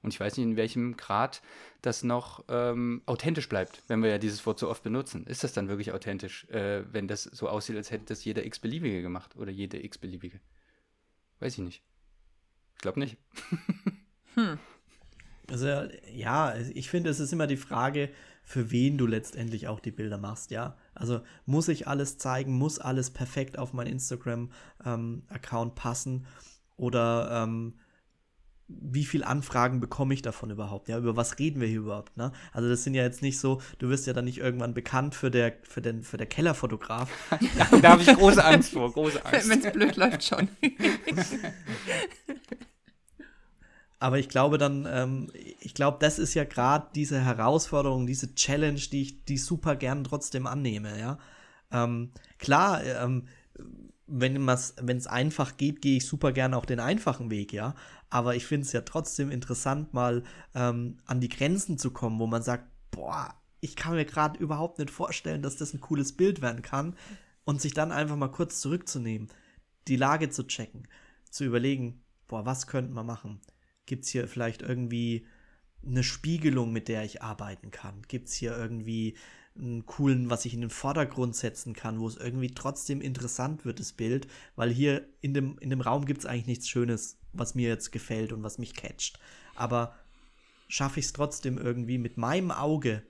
Und ich weiß nicht, in welchem Grad das noch ähm, authentisch bleibt, wenn wir ja dieses Wort so oft benutzen. Ist das dann wirklich authentisch, äh, wenn das so aussieht, als hätte das jeder x-beliebige gemacht oder jede x-beliebige? Weiß ich nicht. Ich glaube nicht. Also, ja, ich finde, es ist immer die Frage, für wen du letztendlich auch die Bilder machst, ja. Also muss ich alles zeigen, muss alles perfekt auf meinen Instagram-Account passen oder ähm, wie viel Anfragen bekomme ich davon überhaupt? Ja, über was reden wir hier überhaupt? Ne? Also das sind ja jetzt nicht so, du wirst ja dann nicht irgendwann bekannt für der, für den, für der Kellerfotograf. Ja, da habe ich große Angst vor, große Angst. Wenn es blöd läuft schon. Aber ich glaube dann, ähm, ich glaube, das ist ja gerade diese Herausforderung, diese Challenge, die ich, die super gern trotzdem annehme, ja. Ähm, klar, ähm, wenn es einfach geht, gehe ich super gern auch den einfachen Weg, ja. Aber ich finde es ja trotzdem interessant, mal ähm, an die Grenzen zu kommen, wo man sagt, boah, ich kann mir gerade überhaupt nicht vorstellen, dass das ein cooles Bild werden kann. Und sich dann einfach mal kurz zurückzunehmen, die Lage zu checken, zu überlegen, boah, was könnte man machen? Gibt es hier vielleicht irgendwie eine Spiegelung, mit der ich arbeiten kann? Gibt es hier irgendwie einen coolen, was ich in den Vordergrund setzen kann, wo es irgendwie trotzdem interessant wird, das Bild? Weil hier in dem, in dem Raum gibt es eigentlich nichts Schönes, was mir jetzt gefällt und was mich catcht. Aber schaffe ich es trotzdem irgendwie mit meinem Auge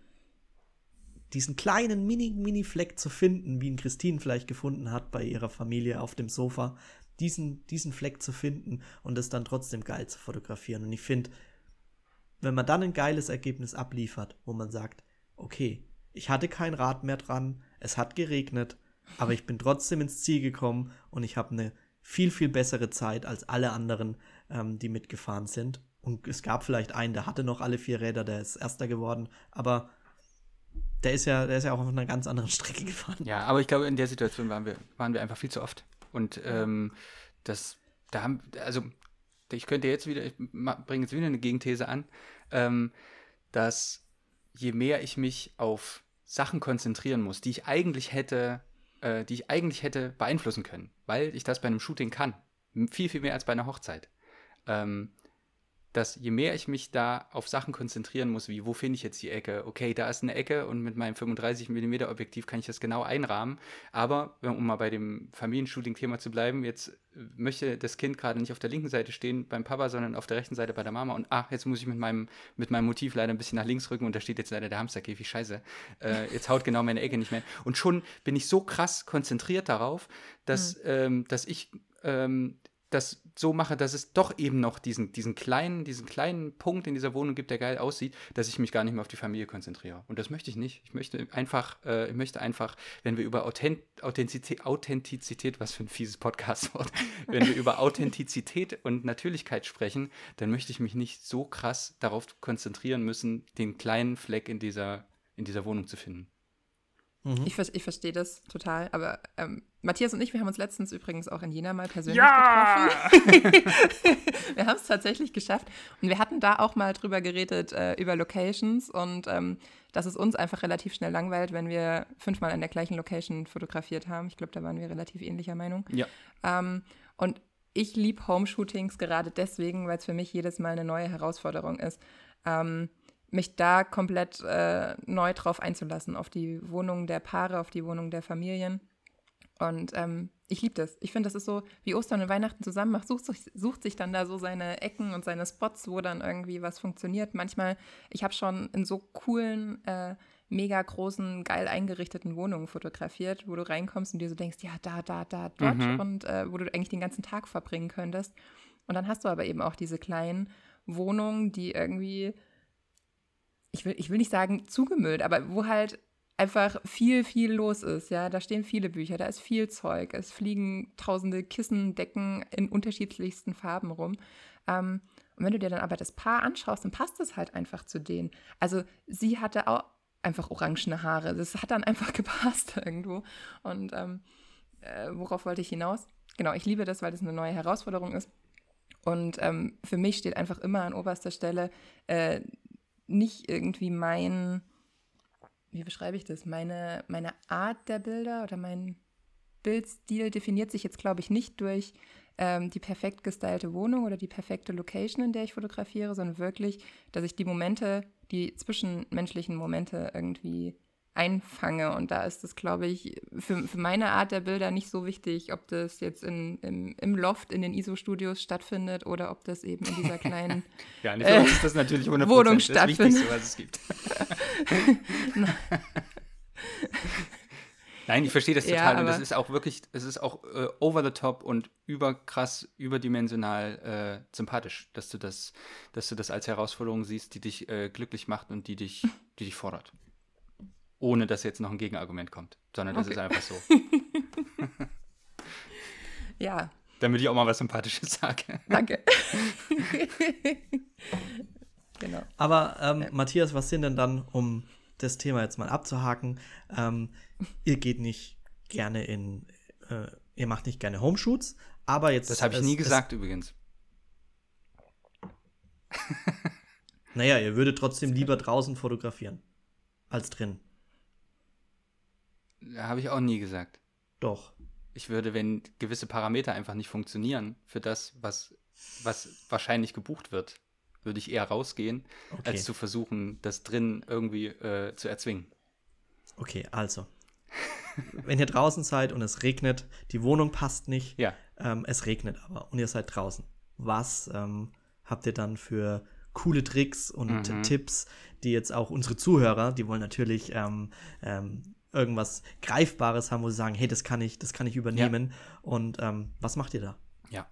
diesen kleinen Mini-Mini-Fleck zu finden, wie ihn Christine vielleicht gefunden hat bei ihrer Familie auf dem Sofa, diesen, diesen Fleck zu finden und es dann trotzdem geil zu fotografieren. Und ich finde, wenn man dann ein geiles Ergebnis abliefert, wo man sagt, okay, ich hatte kein Rad mehr dran, es hat geregnet, aber ich bin trotzdem ins Ziel gekommen und ich habe eine viel, viel bessere Zeit als alle anderen, ähm, die mitgefahren sind. Und es gab vielleicht einen, der hatte noch alle vier Räder, der ist Erster geworden, aber der ist ja, der ist ja auch auf einer ganz anderen Strecke gefahren. Ja, aber ich glaube, in der Situation waren wir, waren wir einfach viel zu oft. Und ähm, das, da haben, also ich könnte jetzt wieder, ich bringe jetzt wieder eine Gegenthese an, ähm, dass je mehr ich mich auf Sachen konzentrieren muss, die ich eigentlich hätte, äh, die ich eigentlich hätte beeinflussen können, weil ich das bei einem Shooting kann, viel, viel mehr als bei einer Hochzeit. Ähm, dass je mehr ich mich da auf Sachen konzentrieren muss, wie wo finde ich jetzt die Ecke, okay, da ist eine Ecke und mit meinem 35 mm Objektiv kann ich das genau einrahmen. Aber um mal bei dem Familienshooting-Thema zu bleiben, jetzt möchte das Kind gerade nicht auf der linken Seite stehen beim Papa, sondern auf der rechten Seite bei der Mama. Und ach, jetzt muss ich mit meinem, mit meinem Motiv leider ein bisschen nach links rücken und da steht jetzt leider der Hamsterkäfig, scheiße. Äh, jetzt haut genau meine Ecke nicht mehr. Und schon bin ich so krass konzentriert darauf, dass, mhm. ähm, dass ich ähm, das so mache, dass es doch eben noch diesen, diesen, kleinen, diesen kleinen Punkt in dieser Wohnung gibt, der geil aussieht, dass ich mich gar nicht mehr auf die Familie konzentriere. Und das möchte ich nicht. Ich möchte einfach, äh, ich möchte einfach, wenn wir über Authent Authentizität, Authentizität, was für ein fieses Podcastwort, wenn wir über Authentizität und Natürlichkeit sprechen, dann möchte ich mich nicht so krass darauf konzentrieren müssen, den kleinen Fleck in dieser, in dieser Wohnung zu finden. Mhm. Ich, ich verstehe das total, aber ähm, Matthias und ich, wir haben uns letztens übrigens auch in Jena mal persönlich ja! getroffen. wir haben es tatsächlich geschafft und wir hatten da auch mal drüber geredet, äh, über Locations und ähm, dass es uns einfach relativ schnell langweilt, wenn wir fünfmal an der gleichen Location fotografiert haben. Ich glaube, da waren wir relativ ähnlicher Meinung. Ja. Ähm, und ich liebe Home-Shootings gerade deswegen, weil es für mich jedes Mal eine neue Herausforderung ist. Ähm, mich da komplett äh, neu drauf einzulassen, auf die Wohnung der Paare, auf die Wohnung der Familien. Und ähm, ich liebe das. Ich finde, das ist so, wie Ostern und Weihnachten zusammen macht, sucht, sucht, sich dann da so seine Ecken und seine Spots, wo dann irgendwie was funktioniert. Manchmal, ich habe schon in so coolen, äh, mega großen, geil eingerichteten Wohnungen fotografiert, wo du reinkommst und dir so denkst, ja, da, da, da, dort mhm. und äh, wo du eigentlich den ganzen Tag verbringen könntest. Und dann hast du aber eben auch diese kleinen Wohnungen, die irgendwie ich will, ich will nicht sagen zugemüllt, aber wo halt einfach viel, viel los ist. Ja, da stehen viele Bücher, da ist viel Zeug, es fliegen tausende Kissen, Decken in unterschiedlichsten Farben rum. Ähm, und wenn du dir dann aber das Paar anschaust, dann passt es halt einfach zu denen. Also sie hatte auch einfach orangene Haare. Das hat dann einfach gepasst irgendwo. Und ähm, äh, worauf wollte ich hinaus? Genau, ich liebe das, weil das eine neue Herausforderung ist. Und ähm, für mich steht einfach immer an oberster Stelle äh, nicht irgendwie mein, wie beschreibe ich das, meine, meine Art der Bilder oder mein Bildstil definiert sich jetzt, glaube ich, nicht durch ähm, die perfekt gestylte Wohnung oder die perfekte Location, in der ich fotografiere, sondern wirklich, dass ich die Momente, die zwischenmenschlichen Momente irgendwie einfange. Und da ist es, glaube ich, für, für meine Art der Bilder nicht so wichtig, ob das jetzt in, im, im Loft in den ISO-Studios stattfindet oder ob das eben in dieser kleinen ja, nicht äh, ist das natürlich 100% Wohnung das stattfindet. was es gibt. Nein, ich verstehe das total. Ja, und das ist auch wirklich, es ist auch äh, over the top und überkrass, überdimensional äh, sympathisch, dass du das, dass du das als Herausforderung siehst, die dich äh, glücklich macht und die dich, die dich fordert ohne dass jetzt noch ein Gegenargument kommt, sondern das okay. ist einfach so. ja. Damit ich auch mal was Sympathisches sage. Danke. genau. Aber ähm, Matthias, was sind denn dann, um das Thema jetzt mal abzuhaken, ähm, ihr geht nicht gerne in, äh, ihr macht nicht gerne Homeshoots, aber jetzt. Das habe ich es, nie gesagt es, übrigens. naja, ihr würdet trotzdem lieber draußen fotografieren als drin. Habe ich auch nie gesagt. Doch. Ich würde, wenn gewisse Parameter einfach nicht funktionieren für das, was, was wahrscheinlich gebucht wird, würde ich eher rausgehen, okay. als zu versuchen, das drin irgendwie äh, zu erzwingen. Okay, also. wenn ihr draußen seid und es regnet, die Wohnung passt nicht, ja. ähm, es regnet aber und ihr seid draußen. Was ähm, habt ihr dann für coole Tricks und mhm. Tipps, die jetzt auch unsere Zuhörer, die wollen natürlich ähm, ähm irgendwas Greifbares haben, wo sie sagen, hey, das kann ich, das kann ich übernehmen. Ja. Und ähm, was macht ihr da? Ja.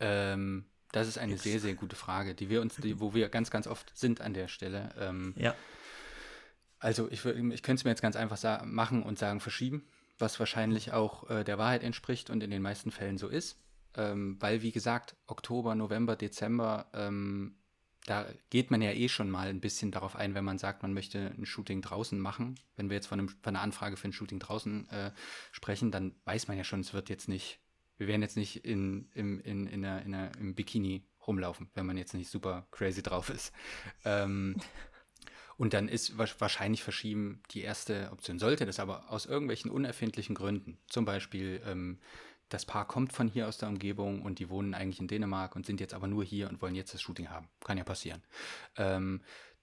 Ähm, das ist eine sehr, sehr gute Frage, die wir uns, die, wo wir ganz, ganz oft sind an der Stelle. Ähm, ja. Also ich, ich könnte es mir jetzt ganz einfach machen und sagen verschieben, was wahrscheinlich auch äh, der Wahrheit entspricht und in den meisten Fällen so ist. Ähm, weil, wie gesagt, Oktober, November, Dezember, ähm, da geht man ja eh schon mal ein bisschen darauf ein, wenn man sagt, man möchte ein Shooting draußen machen. Wenn wir jetzt von, einem, von einer Anfrage für ein Shooting draußen äh, sprechen, dann weiß man ja schon, es wird jetzt nicht, wir werden jetzt nicht in, im, in, in einer, in einer, im Bikini rumlaufen, wenn man jetzt nicht super crazy drauf ist. Ähm, und dann ist wa- wahrscheinlich verschieben die erste Option. Sollte das aber aus irgendwelchen unerfindlichen Gründen, zum Beispiel ähm, das Paar kommt von hier aus der Umgebung und die wohnen eigentlich in Dänemark und sind jetzt aber nur hier und wollen jetzt das Shooting haben. Kann ja passieren. Ähm,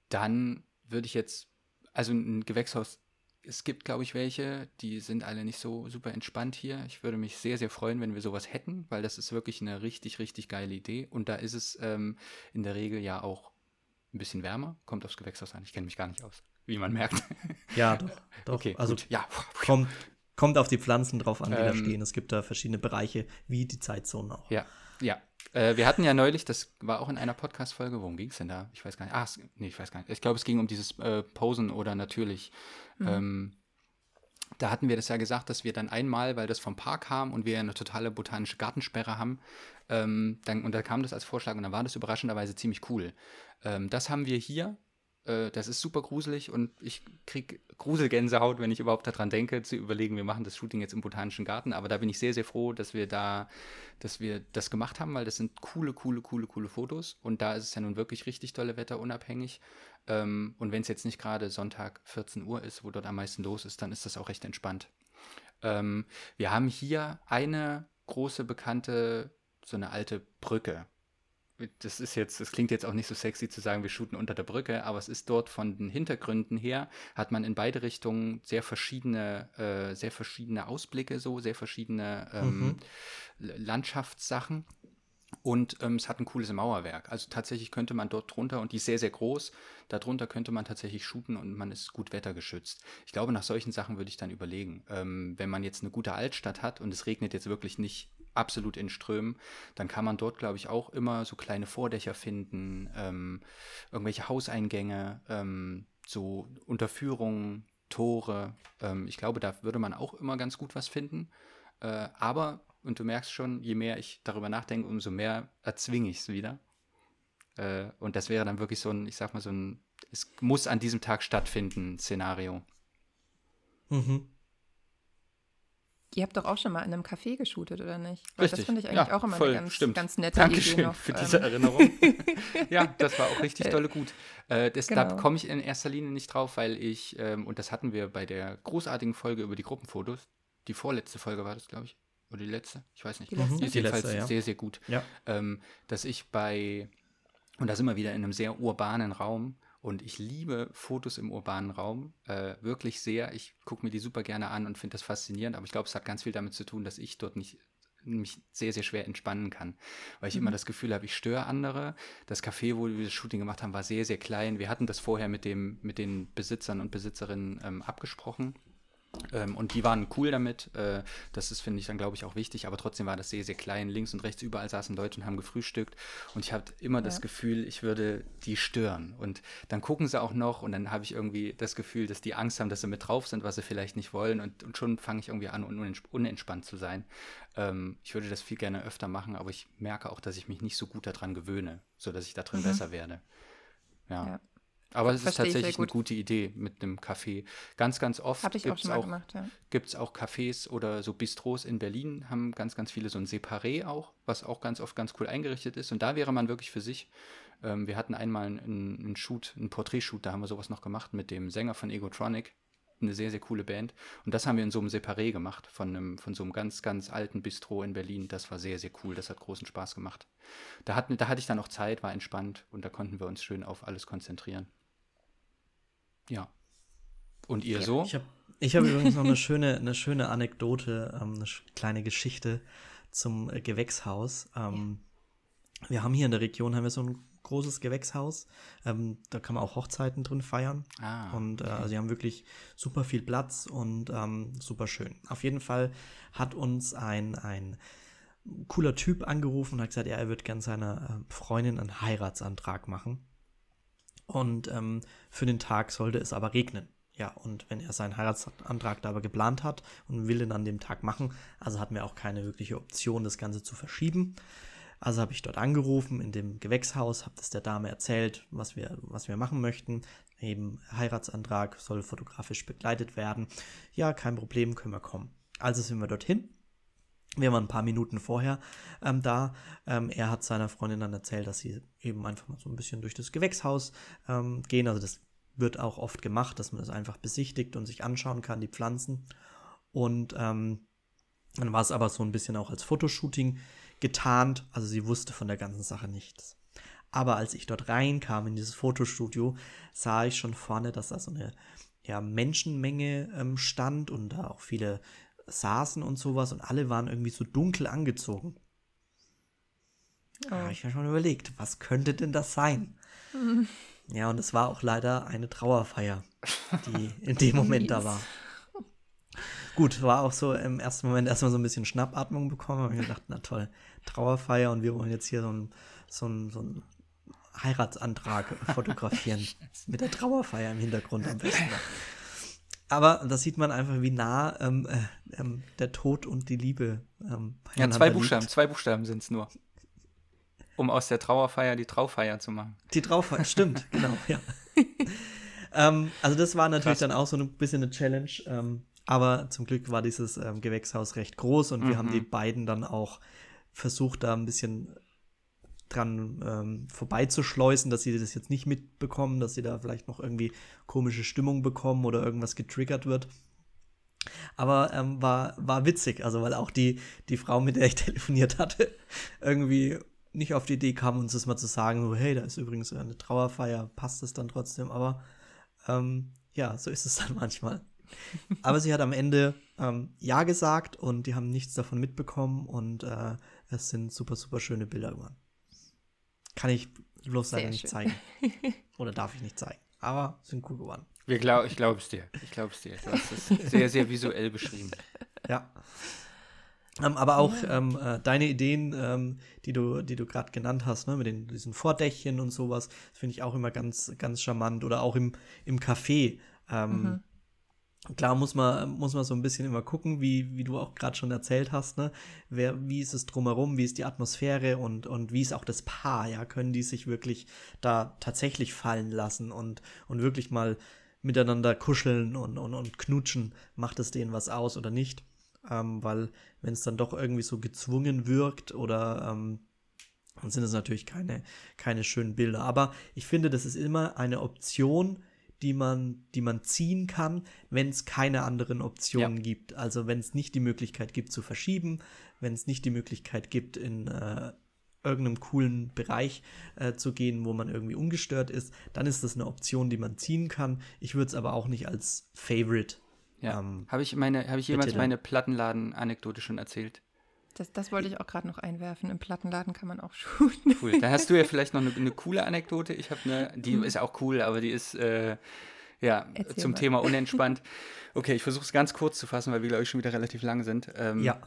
dann würde ich jetzt, also ein Gewächshaus, es gibt, glaube ich, welche, die sind alle nicht so super entspannt hier. Ich würde mich sehr, sehr freuen, wenn wir sowas hätten, weil das ist wirklich eine richtig, richtig geile Idee. Und da ist es ähm, in der Regel ja auch ein bisschen wärmer, kommt aufs Gewächshaus an. Ich kenne mich gar nicht aus, wie man merkt. Ja, doch. doch. Okay, also gut. Ja, kommt, kommt auf die Pflanzen drauf an, die da Ähm, stehen. Es gibt da verschiedene Bereiche, wie die Zeitzonen auch. Ja, ja. Äh, wir hatten ja neulich, das war auch in einer Podcast-Folge, worum ging es denn da? Ich weiß gar nicht. Ah, es, nee, ich weiß gar nicht. Ich glaube, es ging um dieses äh, Posen oder natürlich. Ähm, da hatten wir das ja gesagt, dass wir dann einmal, weil das vom Park kam und wir ja eine totale botanische Gartensperre haben, ähm, dann, und da kam das als Vorschlag und dann war das überraschenderweise ziemlich cool. Ähm, das haben wir hier. Äh, das ist super gruselig und ich kriege Gruselgänsehaut, wenn ich überhaupt daran denke, zu überlegen, wir machen das Shooting jetzt im Botanischen Garten. Aber da bin ich sehr, sehr froh, dass wir da, dass wir das gemacht haben, weil das sind coole, coole, coole, coole Fotos. Und da ist es ja nun wirklich richtig tolle Wetter, unabhängig. Ähm, und wenn es jetzt nicht gerade Sonntag 14 Uhr ist, wo dort am meisten los ist, dann ist das auch recht entspannt. Ähm, wir haben hier eine große bekannte, so eine alte Brücke. Das ist jetzt, das klingt jetzt auch nicht so sexy zu sagen, wir shooten unter der Brücke, aber es ist dort von den Hintergründen her, hat man in beide Richtungen sehr verschiedene, äh, sehr verschiedene Ausblicke, so sehr verschiedene ähm, L- Landschaftssachen. Und ähm, es hat ein cooles Mauerwerk. Also tatsächlich könnte man dort drunter, und die ist sehr, sehr groß, darunter könnte man tatsächlich shooten und man ist gut wettergeschützt. Ich glaube, nach solchen Sachen würde ich dann überlegen. Ähm, wenn man jetzt eine gute Altstadt hat und es regnet jetzt wirklich nicht absolut in Strömen, dann kann man dort, glaube ich, auch immer so kleine Vordächer finden, ähm, irgendwelche Hauseingänge, ähm, so Unterführungen, Tore. Ähm, ich glaube, da würde man auch immer ganz gut was finden. Äh, aber, und du merkst schon, je mehr ich darüber nachdenke, umso mehr erzwinge ich es wieder. Äh, und das wäre dann wirklich so ein, ich sag mal, so ein, es muss an diesem Tag stattfinden, Szenario. Mhm. Ihr habt doch auch schon mal in einem Café geshootet, oder nicht? Weil Das finde ich eigentlich Ja, auch immer voll, eine ganz, stimmt. ganz nette Dankeschön Idee noch. für ähm, diese Erinnerung. ja, das war auch richtig Äh, dolle gut. Äh, das, Da genau. komme ich in erster Linie nicht drauf, weil ich, ähm, und das hatten wir bei der großartigen Folge über die Gruppenfotos, die vorletzte Folge war das, glaube ich, oder die letzte, ich weiß nicht. Die letzte. Die ist Die jedenfalls letzte, ja. sehr, sehr gut. Ja. Ähm, dass ich bei, und da sind wir wieder in einem sehr urbanen Raum, und ich liebe Fotos im urbanen Raum, äh, wirklich sehr. Ich gucke mir die super gerne an und finde das faszinierend, aber ich glaube, es hat ganz viel damit zu tun, dass ich dort nicht mich sehr, sehr schwer entspannen kann, weil ich immer das Gefühl habe, ich störe andere. Das Café, wo wir das Shooting gemacht haben, war sehr, sehr klein. Wir hatten das vorher mit, dem, mit den Besitzern und Besitzerinnen ähm, abgesprochen. Ähm, und die waren cool damit. Äh, das ist, finde ich, dann glaube ich auch wichtig. Aber trotzdem war das sehr, sehr klein. Links und rechts überall saßen Leute und haben gefrühstückt. Und ich hatte immer das Ja. Gefühl, ich würde die stören. Und dann gucken sie auch noch. Und dann habe ich irgendwie das Gefühl, dass die Angst haben, dass sie mit drauf sind, was sie vielleicht nicht wollen. Und, und schon fange ich irgendwie an, unents- unentspannt zu sein. Ähm, ich würde das viel gerne öfter machen. Aber ich merke auch, dass ich mich nicht so gut daran gewöhne, sodass ich da drin besser werde. Ja. Ja. Aber es ist tatsächlich eine gut. gute Idee mit einem Café. Ganz, ganz oft Habe ich auch gemacht, ja. gibt es auch Cafés oder so Bistros in Berlin, haben ganz, ganz viele so ein Separé auch, was auch ganz oft ganz cool eingerichtet ist. Und da wäre man wirklich für sich. Ähm, wir hatten einmal einen, einen Shoot, einen Porträtshoot, da haben wir sowas noch gemacht mit dem Sänger von Egotronic. Eine sehr, sehr coole Band. Und das haben wir in so einem Separé gemacht, von, einem, von so einem ganz, ganz alten Bistro in Berlin. Das war sehr, sehr cool. Das hat großen Spaß gemacht. Da, hatten, da hatte ich dann auch Zeit, war entspannt und da konnten wir uns schön auf alles konzentrieren. Ja. Und ihr so? Ich habe ich hab übrigens noch eine schöne, eine schöne Anekdote, ähm, eine kleine Geschichte zum äh, Gewächshaus. Ähm, Wir haben hier in der Region haben wir so ein großes Gewächshaus. Ähm, da kann man auch Hochzeiten drin feiern. Ah, Und äh, also sie haben wirklich super viel Platz und ähm, super schön. Auf jeden Fall hat uns ein, ein cooler Typ angerufen und hat gesagt, ja, er wird gern seiner äh, Freundin einen Heiratsantrag machen. Und ähm, für den Tag sollte es aber regnen. ja, und wenn er seinen Heiratsantrag da aber geplant hat und will ihn an dem Tag machen, also hatten wir auch keine wirkliche Option, das Ganze zu verschieben. Also habe ich dort angerufen in dem Gewächshaus, habe das der Dame erzählt, was wir, was wir machen möchten. Eben Heiratsantrag soll fotografisch begleitet werden. Ja, kein Problem, können wir kommen. Also sind wir dorthin. Wir waren ein paar Minuten vorher ähm, da. Ähm, er hat seiner Freundin dann erzählt, dass sie eben einfach mal so ein bisschen durch das Gewächshaus ähm, gehen. Also das wird auch oft gemacht, dass man das einfach besichtigt und sich anschauen kann, die Pflanzen. Und ähm, dann war es aber so ein bisschen auch als Fotoshooting getarnt. Also sie wusste von der ganzen Sache nichts. Aber als ich dort reinkam in dieses Fotostudio, sah ich schon vorne, dass da so eine ja, Menschenmenge ähm, stand und da auch viele saßen und sowas und alle waren irgendwie so dunkel angezogen. Oh. Da habe ich mir schon überlegt, was könnte denn das sein? Mhm. Ja, und es war auch leider eine Trauerfeier, die in dem Moment da war. Gut, war auch so im ersten Moment erstmal so ein bisschen Schnappatmung bekommen. Habe ich gedacht, na toll, Trauerfeier und wir wollen jetzt hier so ein, so ein, so ein Heiratsantrag fotografieren. mit der Trauerfeier im Hintergrund am besten. Aber da sieht man einfach, wie nah ähm, äh, ähm, der Tod und die Liebe ähm, Ja, zwei Buchstaben, liegt. zwei Buchstaben sind es nur. Um aus der Trauerfeier die Traufeier zu machen. Die Traufeier, stimmt, genau, ja. ähm, also das war natürlich Krass. dann auch so ein bisschen eine Challenge. Ähm, aber zum Glück war dieses ähm, Gewächshaus recht groß und mhm. wir haben die beiden dann auch versucht, da ein bisschen dran ähm, vorbeizuschleusen, dass sie das jetzt nicht mitbekommen, dass sie da vielleicht noch irgendwie komische Stimmung bekommen oder irgendwas getriggert wird. Aber ähm, war, war witzig, also weil auch die, die Frau, mit der ich telefoniert hatte, irgendwie nicht auf die Idee kam, uns das mal zu sagen, so, hey, da ist übrigens eine Trauerfeier, passt es dann trotzdem, aber ähm, ja, so ist es dann manchmal. aber sie hat am Ende ähm, Ja gesagt und die haben nichts davon mitbekommen und äh, es sind super, super schöne Bilder geworden. Kann ich bloß leider nicht zeigen. Oder darf ich nicht zeigen. Aber sind cool geworden. Wir glaub, ich glaube es dir. Ich glaube es dir. Du hast es sehr, sehr visuell beschrieben. Ja. Ähm, aber auch ähm, äh, deine Ideen, ähm, die du, die du gerade genannt hast, ne, mit den, diesen Vordächchen und sowas, finde ich auch immer ganz, ganz charmant. Oder auch im, im Café. Ähm, mhm. Klar muss man, muss man so ein bisschen immer gucken, wie, wie du auch gerade schon erzählt hast, ne? Wer, wie ist es drumherum, wie ist die Atmosphäre und, und wie ist auch das Paar, ja? Können die sich wirklich da tatsächlich fallen lassen und, und wirklich mal miteinander kuscheln und, und, und knutschen? Macht es denen was aus oder nicht? Ähm, weil, wenn es dann doch irgendwie so gezwungen wirkt oder ähm, dann sind es natürlich keine, keine schönen Bilder. Aber ich finde, das ist immer eine Option, die man, die man ziehen kann, wenn es keine anderen Optionen ja. gibt. Also wenn es nicht die Möglichkeit gibt zu verschieben, wenn es nicht die Möglichkeit gibt, in äh, irgendeinem coolen Bereich äh, zu gehen, wo man irgendwie ungestört ist, dann ist das eine Option, die man ziehen kann. Ich würde es aber auch nicht als Favorite. Ja. Ähm, habe ich, meine, hab ich jemals meine Plattenladen-Anekdote schon erzählt? Das, das wollte ich auch gerade noch einwerfen. Im Plattenladen kann man auch shooten. Cool. Da hast du ja vielleicht noch eine, eine coole Anekdote. Ich habe eine, die mhm. ist auch cool, aber die ist äh, ja Erzähl zum mal. Thema unentspannt. Okay, ich versuche es ganz kurz zu fassen, weil wir, glaube ich, schon wieder relativ lang sind. Ähm, ja.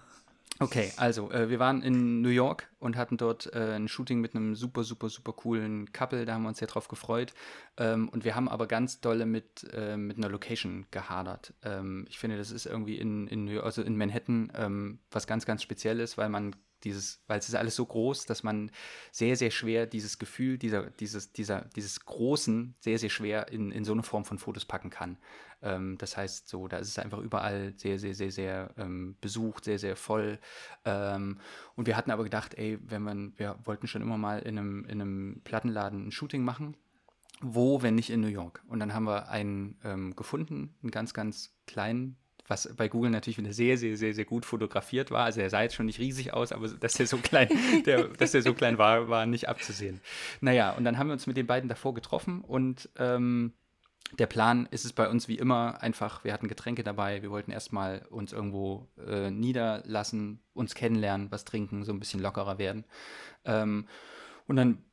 Okay, also äh, wir waren in New York und hatten dort äh, ein Shooting mit einem super, super, super coolen Couple. Da haben wir uns sehr drauf gefreut. Ähm, und wir haben aber ganz dolle mit, äh, mit einer Location gehadert. Ähm, ich finde, das ist irgendwie in, in, also in Manhattan ähm, was ganz, ganz Spezielles, weil man dieses, weil es ist alles so groß, dass man sehr, sehr schwer dieses Gefühl dieser, dieses, dieser, dieses Großen sehr, sehr schwer in, in so eine Form von Fotos packen kann. Ähm, das heißt, so, da ist es einfach überall sehr, sehr, sehr, sehr ähm, besucht, sehr, sehr voll. Ähm, und wir hatten aber gedacht, ey, wenn man, wir wollten schon immer mal in einem, in einem Plattenladen ein Shooting machen. Wo, wenn nicht in New York? Und dann haben wir einen ähm, gefunden, einen ganz, ganz kleinen was bei Google natürlich wieder sehr, sehr, sehr, sehr gut fotografiert war. Also er sah jetzt schon nicht riesig aus, aber dass der so klein, der, dass der so klein war, war nicht abzusehen. Naja, und dann haben wir uns mit den beiden davor getroffen und ähm, der Plan ist es bei uns wie immer einfach, wir hatten Getränke dabei, wir wollten erstmal uns irgendwo äh, niederlassen, uns kennenlernen, was trinken, so ein bisschen lockerer werden. Ähm, und dann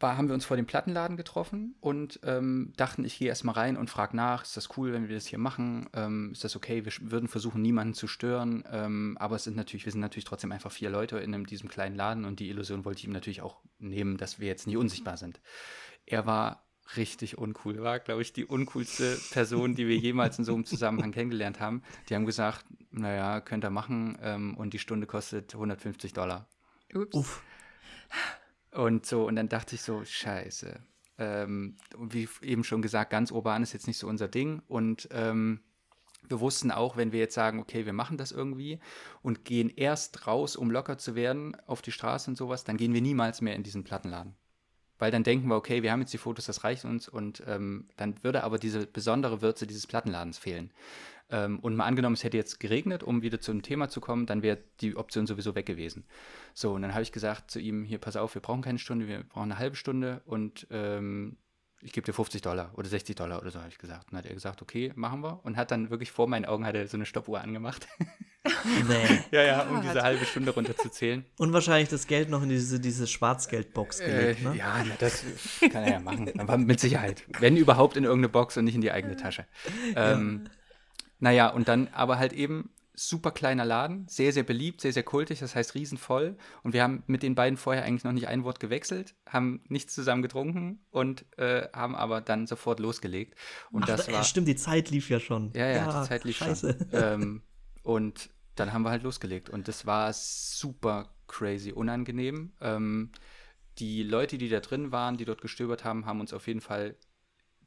war, haben wir uns vor dem Plattenladen getroffen und ähm, dachten, ich gehe erstmal rein und frage nach, ist das cool, wenn wir das hier machen? Ähm, ist das okay? Wir würden versuchen, niemanden zu stören, ähm, aber es sind natürlich, wir sind natürlich trotzdem einfach vier Leute in einem, diesem kleinen Laden und die Illusion wollte ich ihm natürlich auch nehmen, dass wir jetzt nicht unsichtbar sind. Er war richtig uncool. War, glaube ich, die uncoolste Person, die wir jemals in so einem Zusammenhang kennengelernt haben. Die haben gesagt, naja, könnt ihr machen ähm, und die Stunde kostet 150 Dollar. Ups. Uff. Und so, und dann dachte ich so, scheiße. Ähm, und wie eben schon gesagt, ganz urban ist jetzt nicht so unser Ding. Und ähm, wir wussten auch, wenn wir jetzt sagen, okay, wir machen das irgendwie und gehen erst raus, um locker zu werden auf die Straße und sowas, dann gehen wir niemals mehr in diesen Plattenladen. Weil dann denken wir, okay, wir haben jetzt die Fotos, das reicht uns und ähm, dann würde aber diese besondere Würze dieses Plattenladens fehlen. Ähm, und mal angenommen, es hätte jetzt geregnet, um wieder zum Thema zu kommen, dann wäre die Option sowieso weg gewesen. So, und dann habe ich gesagt zu ihm, hier, pass auf, wir brauchen keine Stunde, wir brauchen eine halbe Stunde und ähm, ich gebe dir 50 Dollar oder 60 Dollar oder so, habe ich gesagt. Und dann hat er gesagt, okay, machen wir. Und hat dann wirklich vor meinen Augen hat er so eine Stoppuhr angemacht. Nee. ja, ja, um Gott. diese halbe Stunde runterzuzählen. Und wahrscheinlich das Geld noch in diese, diese Schwarzgeldbox Äh, gelegt, ne? ja, das kann er ja machen. Aber mit Sicherheit. Wenn überhaupt in irgendeine Box und nicht in die eigene Tasche. Ähm, Naja, und dann aber halt eben super kleiner Laden, sehr, sehr beliebt, sehr, sehr kultig, das heißt riesenvoll. Und wir haben mit den beiden vorher eigentlich noch nicht ein Wort gewechselt, haben nichts zusammen getrunken und äh, haben aber dann sofort losgelegt. Und Ach, das da- war. stimmt, die Zeit lief ja schon. Ja, ja, die Zeit lief scheiße. schon. Ähm, und dann haben wir halt losgelegt. Und das war super crazy unangenehm. Ähm, die Leute, die da drin waren, die dort gestöbert haben, haben uns auf jeden Fall,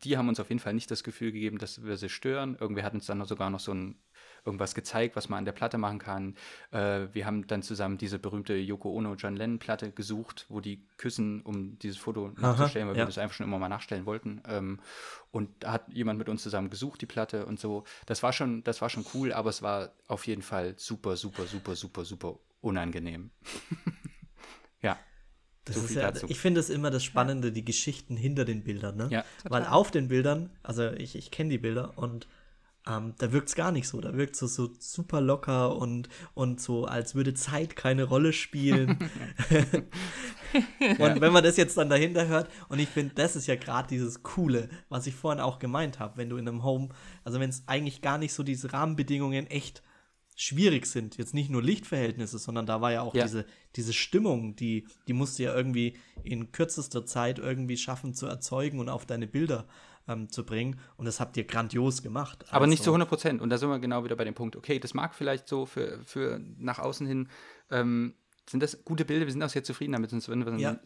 die haben uns auf jeden Fall nicht das Gefühl gegeben, dass wir sie stören. Irgendwer hat uns dann noch sogar noch so ein irgendwas gezeigt, was man an der Platte machen kann. Äh, wir haben dann zusammen diese berühmte Yoko Ono John Lennon Platte gesucht, wo die küssen, um dieses Foto nachzustellen, weil ja. wir das einfach schon immer mal nachstellen wollten. Ähm, und da hat jemand mit uns zusammen gesucht, die Platte und so. Das war schon, das war schon cool, aber es war auf jeden Fall super, super, super, super, super unangenehm. ja. Das So ist ja, dazu. ich finde es immer das Spannende, die Geschichten hinter den Bildern, ne? Ja. Weil auf den Bildern, also ich, ich kenne die Bilder und ähm, da wirkt es gar nicht so. Da wirkt es so, so super locker und, und so, als würde Zeit keine Rolle spielen. und wenn man das jetzt dann dahinter hört, und ich finde, das ist ja gerade dieses Coole, was ich vorhin auch gemeint habe, wenn du in einem Home, also wenn es eigentlich gar nicht so diese Rahmenbedingungen echt schwierig sind, jetzt nicht nur Lichtverhältnisse, sondern da war ja auch Ja. diese, diese Stimmung, die, die musst du ja irgendwie in kürzester Zeit irgendwie schaffen zu erzeugen und auf deine Bilder ähm, zu bringen. Und das habt ihr grandios gemacht. Aber nicht zu Also, 100 Prozent. Und da sind wir genau wieder bei dem Punkt, okay, das mag vielleicht so für, für nach außen hin, ähm, sind das gute Bilder, wir sind auch sehr zufrieden damit, sonst würden wir, Ja.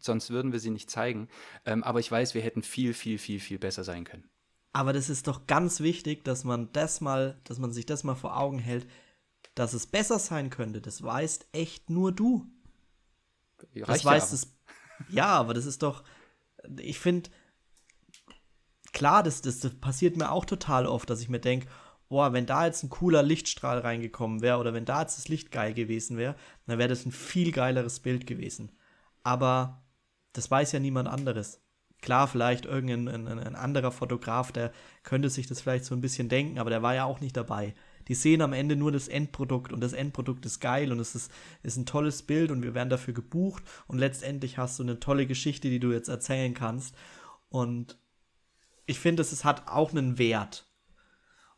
sonst würden wir sie nicht zeigen. Ähm, aber ich weiß, wir hätten viel, viel, viel, viel besser sein können. Aber das ist doch ganz wichtig, dass man das mal, dass man sich das mal vor Augen hält, dass es besser sein könnte. Das weißt echt nur du. Das Reicht ja weiß aber. es. Ja, aber das ist doch. Ich finde, klar, das, das, das passiert mir auch total oft, dass ich mir denke, boah, wenn da jetzt ein cooler Lichtstrahl reingekommen wäre oder wenn da jetzt das Licht geil gewesen wäre, dann wäre das ein viel geileres Bild gewesen. Aber das weiß ja niemand anderes. Klar, vielleicht irgendein ein, ein, anderer Fotograf, der könnte sich das vielleicht so ein bisschen denken, aber der war ja auch nicht dabei. Die sehen am Ende nur das Endprodukt und das Endprodukt ist geil und es ist, ist ein tolles Bild und wir werden dafür gebucht und letztendlich hast du eine tolle Geschichte, die du jetzt erzählen kannst. Und ich finde, es hat auch einen Wert.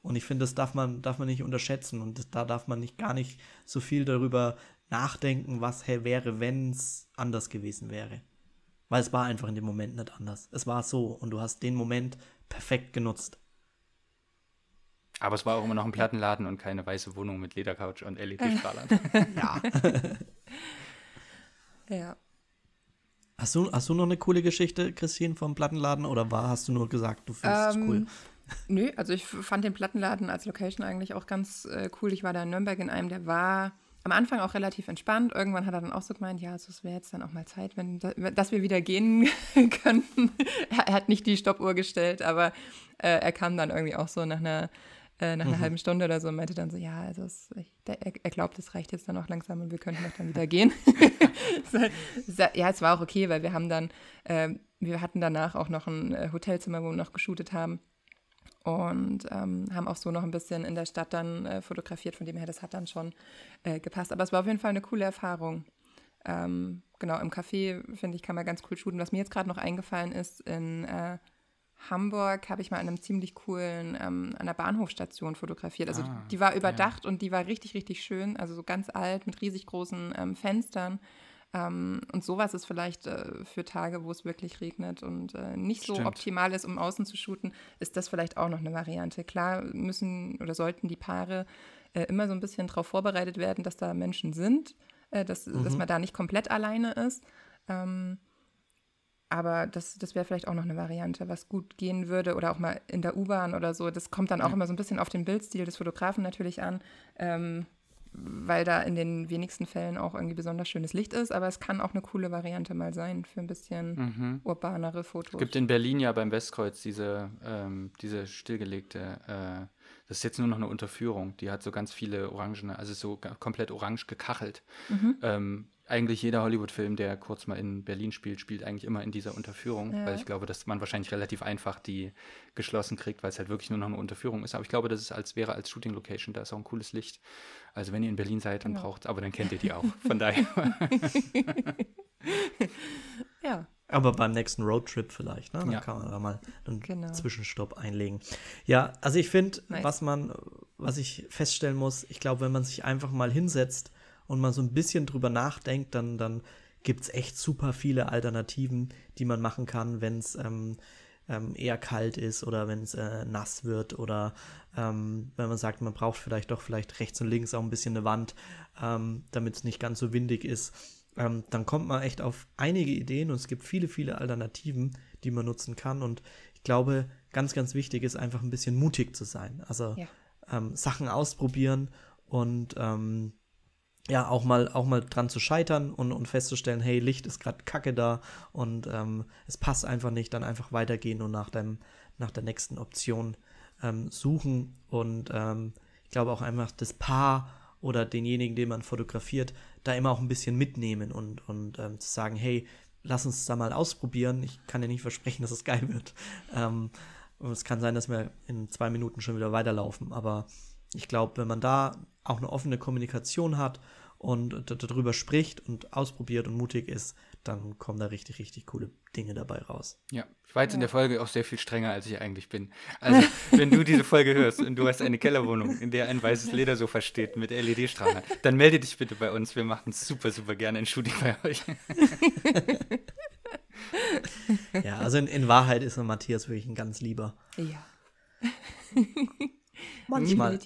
Und ich finde, das darf man, darf man nicht unterschätzen und das, da darf man nicht gar nicht so viel darüber nachdenken, was hey, wäre, wenn es anders gewesen wäre. Weil es war einfach in dem Moment nicht anders. Es war so und du hast den Moment perfekt genutzt. Aber es war auch immer noch ein Plattenladen und keine weiße Wohnung mit Ledercouch und LED-Strahlern. Ja. Ja. Hast, du, hast du noch eine coole Geschichte, Christine, vom Plattenladen oder war, hast du nur gesagt, du findest Ähm, es cool? Nö, also ich fand den Plattenladen als Location eigentlich auch ganz äh, cool. Ich war da in Nürnberg in einem, der war am Anfang auch relativ entspannt. Irgendwann hat er dann auch so gemeint, ja, also es wäre jetzt dann auch mal Zeit, wenn, da- dass wir wieder gehen könnten. er hat nicht die Stoppuhr gestellt, aber äh, er kam dann irgendwie auch so nach einer, äh, nach einer halben Stunde oder so und meinte dann so, ja, also es, ich, der, er, glaubt, es reicht jetzt dann auch langsam und wir könnten doch dann wieder gehen. Ja, es war auch okay, weil wir haben dann, ähm, wir hatten danach auch noch ein äh, Hotelzimmer, wo wir noch geshootet haben und ähm, haben auch so noch ein bisschen in der Stadt dann äh, fotografiert, von dem her, das hat dann schon äh, gepasst. Aber es war auf jeden Fall eine coole Erfahrung. Ähm, genau, im Café, finde ich, kann man ganz cool shooten. Was mir jetzt gerade noch eingefallen ist, in äh, Hamburg habe ich mal an einem ziemlich coolen, ähm, an der Bahnhofstation fotografiert. Also Ah, die war überdacht und die war richtig, richtig schön. Also so ganz alt mit riesig großen ähm, Fenstern. Ähm, und sowas ist vielleicht äh, für Tage, wo es wirklich regnet und äh, nicht so Stimmt. optimal ist, um außen zu shooten, ist das vielleicht auch noch eine Variante. Klar müssen oder sollten die Paare äh, immer so ein bisschen darauf vorbereitet werden, dass da Menschen sind, äh, dass, dass man da nicht komplett alleine ist. Ähm, aber das, das wäre vielleicht auch noch eine Variante, was gut gehen würde oder auch mal in der U-Bahn oder so. Das kommt dann auch immer so ein bisschen auf den Bildstil des Fotografen natürlich an, ähm, weil da in den wenigsten Fällen auch irgendwie besonders schönes Licht ist. Aber es kann auch eine coole Variante mal sein für ein bisschen urbanere Fotos. Es gibt in Berlin ja beim Westkreuz diese, ähm, diese stillgelegte, äh, das ist jetzt nur noch eine Unterführung, die hat so ganz viele orangene, also ist so komplett orange gekachelt. Mhm. Ähm, eigentlich jeder Hollywood-Film, der kurz mal in Berlin spielt, spielt eigentlich immer in dieser Unterführung, Ja. weil ich glaube, dass man wahrscheinlich relativ einfach die geschlossen kriegt, weil es halt wirklich nur noch eine Unterführung ist. Aber ich glaube, das ist als wäre als Shooting-Location, da ist auch ein cooles Licht. Also wenn ihr in Berlin seid, dann Genau. braucht aber dann kennt ihr die auch. Von daher. ja, Aber beim nächsten Roadtrip vielleicht, ne? Dann Ja. kann man da mal einen Genau. Zwischenstopp einlegen. Ja, also ich finde, Nice. was man, was ich feststellen muss, ich glaube, wenn man sich einfach mal hinsetzt und mal so ein bisschen drüber nachdenkt, dann, dann gibt es echt super viele Alternativen, die man machen kann, wenn es ähm, ähm, eher kalt ist oder wenn es äh, nass wird oder ähm, wenn man sagt, man braucht vielleicht doch vielleicht rechts und links auch ein bisschen eine Wand, ähm, damit es nicht ganz so windig ist. Ähm, dann kommt man echt auf einige Ideen und es gibt viele, viele Alternativen, die man nutzen kann. Und ich glaube, ganz, ganz wichtig ist einfach ein bisschen mutig zu sein. Also Ja. ähm, Sachen ausprobieren und ähm, ja, auch mal, auch mal dran zu scheitern und, und festzustellen, hey, Licht ist gerade kacke da und ähm, es passt einfach nicht, dann einfach weitergehen und nach, dem, nach der nächsten Option ähm, suchen. Und ähm, ich glaube auch einfach das Paar oder denjenigen, den man fotografiert, da immer auch ein bisschen mitnehmen und, und ähm, zu sagen, hey, lass uns da mal ausprobieren. Ich kann dir nicht versprechen, dass es geil wird. Ähm, und es kann sein, dass wir in zwei Minuten schon wieder weiterlaufen. Aber ich glaube, wenn man da auch eine offene Kommunikation hat und darüber spricht und ausprobiert und mutig ist, dann kommen da richtig, richtig coole Dinge dabei raus. Ja, ich war jetzt in der Folge auch sehr viel strenger, als ich eigentlich bin. Also, wenn du diese Folge hörst und du hast eine Kellerwohnung, in der ein weißes Ledersofa steht mit LED-Strahlen, dann melde dich bitte bei uns. Wir machen super, super gerne ein Shooting bei euch. Ja, also in, in Wahrheit ist Matthias wirklich ein ganz lieber. ja. Manchmal.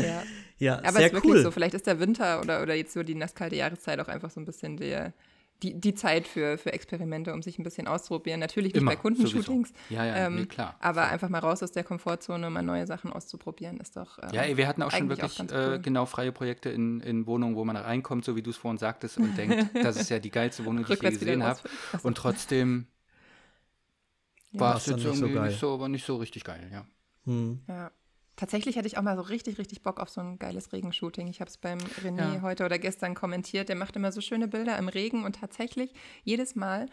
Ja. Ja, Aber sehr es ist wirklich cool. so, vielleicht ist der Winter oder, oder jetzt so die nasskalte Jahreszeit auch einfach so ein bisschen der, die, die Zeit für, für Experimente, um sich ein bisschen auszuprobieren. Natürlich nicht Immer, bei Kundenshootings. sowieso. Ja, ja, nee, klar. Aber einfach mal raus aus der Komfortzone, mal neue Sachen auszuprobieren, ist doch. ähm, Ja, ey, wir hatten auch schon wirklich ganz äh, cool. genau freie Projekte in, in Wohnungen, wo man reinkommt, so wie du es vorhin sagtest, und denkt, das ist ja die geilste Wohnung, die ich je gesehen habe. Und trotzdem. War es dann jetzt nicht so irgendwie geil. nicht, so, war nicht so richtig geil, ja. Hm. Ja. Tatsächlich hätte ich auch mal so richtig, richtig Bock auf so ein geiles Regenshooting. Ich habe es beim René Ja. heute oder gestern kommentiert. Der macht immer so schöne Bilder im Regen und tatsächlich jedes Mal,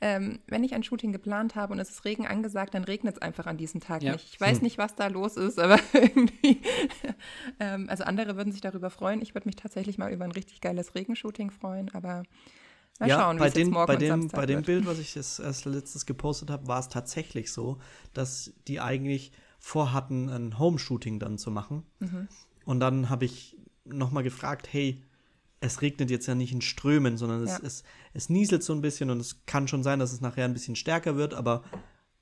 ähm, wenn ich ein Shooting geplant habe und es ist Regen angesagt, dann regnet es einfach an diesem Tag Ja. nicht. Ich weiß nicht, was da los ist, aber irgendwie. ähm, also andere würden sich darüber freuen. Ich würde mich tatsächlich mal über ein richtig geiles Regenshooting freuen, aber mal ja, schauen, wie bei, es jetzt den, morgen bei, dem, bei dem wird. Bild, was ich das als letztes gepostet habe, war es tatsächlich so, dass die eigentlich vorhatten, ein Home-Shooting dann zu machen. Mhm. Und dann habe ich nochmal gefragt, hey, es regnet jetzt ja nicht in Strömen, sondern es, Ja. es, es nieselt so ein bisschen und es kann schon sein, dass es nachher ein bisschen stärker wird, aber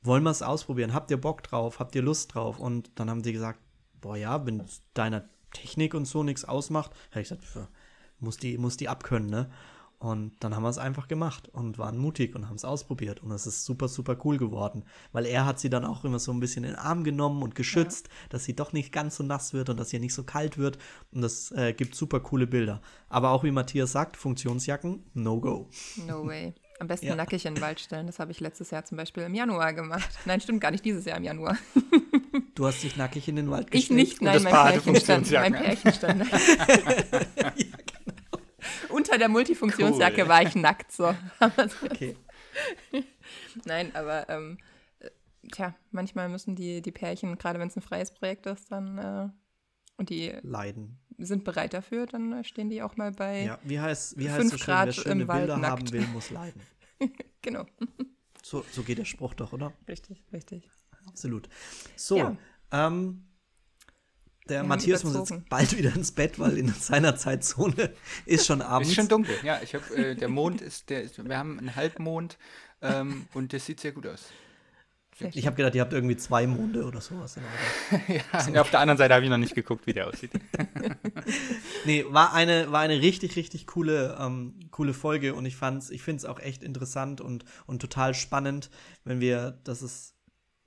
wollen wir es ausprobieren? Habt ihr Bock drauf? Habt ihr Lust drauf? Und dann haben sie gesagt, boah ja, wenn es deiner Technik und so nichts ausmacht, habe ich gesagt, muss die, muss die abkönnen, ne? Und dann haben wir es einfach gemacht und waren mutig und haben es ausprobiert. Und es ist super, super cool geworden. Weil er hat sie dann auch immer so ein bisschen in den Arm genommen und geschützt, dass sie doch nicht ganz so nass wird und dass ihr nicht so kalt wird. Und das äh, gibt super coole Bilder. Aber auch wie Matthias sagt, Funktionsjacken, no go. No way. Am besten Ja. nackig in den Wald stellen. Das habe ich letztes Jahr zum Beispiel im Januar gemacht. Nein, stimmt gar nicht, dieses Jahr im Januar. Du hast dich nackig in den Wald Ich gestellt. nicht, nein, mein Pärchen stand. Mein Funktionsjacken. Pärchen stand. Unter der Multifunktionsjacke Cool. war ich nackt, so. Okay. Nein, aber ähm, äh, tja, manchmal müssen die, die Pärchen, gerade wenn es ein freies Projekt ist, dann äh, und die Leiden. sind bereit dafür, dann äh, stehen die auch mal bei, Ja, wie heißt, wie heißt Fünf so schön, Grad wer schöne Bilder haben nackt. will, muss leiden. genau, So, so geht der Spruch doch, oder? richtig, richtig. Absolut. So, Ja. ähm, Der Matthias muss jetzt bald wieder ins Bett, weil in seiner Zeitzone ist schon abends. Ist schon dunkel. Ja, ich habe äh, der Mond ist der ist, wir haben einen Halbmond ähm, und das sieht sehr gut aus. Sehr Ich habe gedacht, ihr habt irgendwie zwei Monde oder sowas. ja, auf der anderen Seite habe ich noch nicht geguckt, wie der aussieht. Nee, war eine, war eine richtig, richtig coole, ähm, coole Folge und ich fand's, ich finde es auch echt interessant und, und total spannend, wenn wir, dass es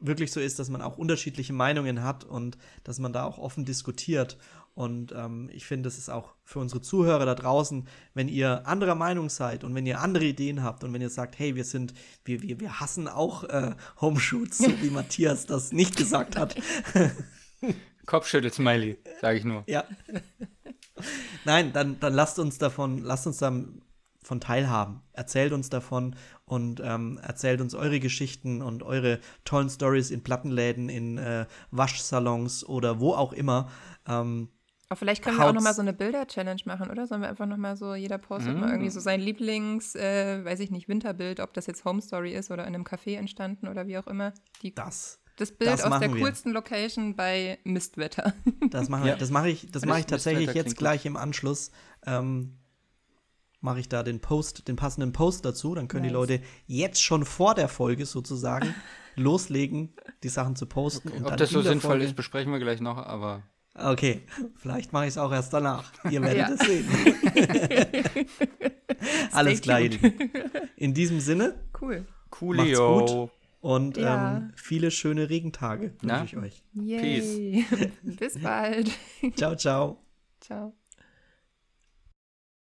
wirklich so ist, dass man auch unterschiedliche Meinungen hat und dass man da auch offen diskutiert. Und ähm, ich finde, es ist auch für unsere Zuhörer da draußen, wenn ihr anderer Meinung seid und wenn ihr andere Ideen habt und wenn ihr sagt, hey, wir sind, wir, wir, wir hassen auch äh, Homeshoots, so wie Matthias das nicht gesagt hat. Kopfschüttel-Smiley, sage ich nur. Ja. Nein, dann, dann lasst uns davon, lasst uns davon teilhaben. Erzählt uns davon und ähm, erzählt uns eure Geschichten und eure tollen Stories in Plattenläden, in äh, Waschsalons oder wo auch immer. Ähm, Aber vielleicht können wir auch Haut's- noch mal so eine Bilder-Challenge machen, oder? Sollen wir einfach noch mal so, jeder postet mal irgendwie so sein Lieblings, äh, weiß ich nicht, Winterbild, ob das jetzt Home Story ist oder in einem Café entstanden oder wie auch immer. Die, das, das Bild das aus der wir. coolsten Location bei Mistwetter. das machen wir. Ja. Das mache ich, das mache ich tatsächlich jetzt gut. gleich im Anschluss. Ähm, mache ich da den Post, den passenden Post dazu. Dann können die Nice. Leute jetzt schon vor der Folge sozusagen loslegen, die Sachen zu posten. und Ob das so sinnvoll Folge- ist, besprechen wir gleich noch, aber Okay, vielleicht mache ich es auch erst danach. Ihr werdet es sehen. Alles klar. In diesem Sinne Cool. coolio. Macht's gut. und Ja. ähm, viele schöne Regentage wünsche ich euch. Yay. Bis bald. Ciao, ciao. Ciao.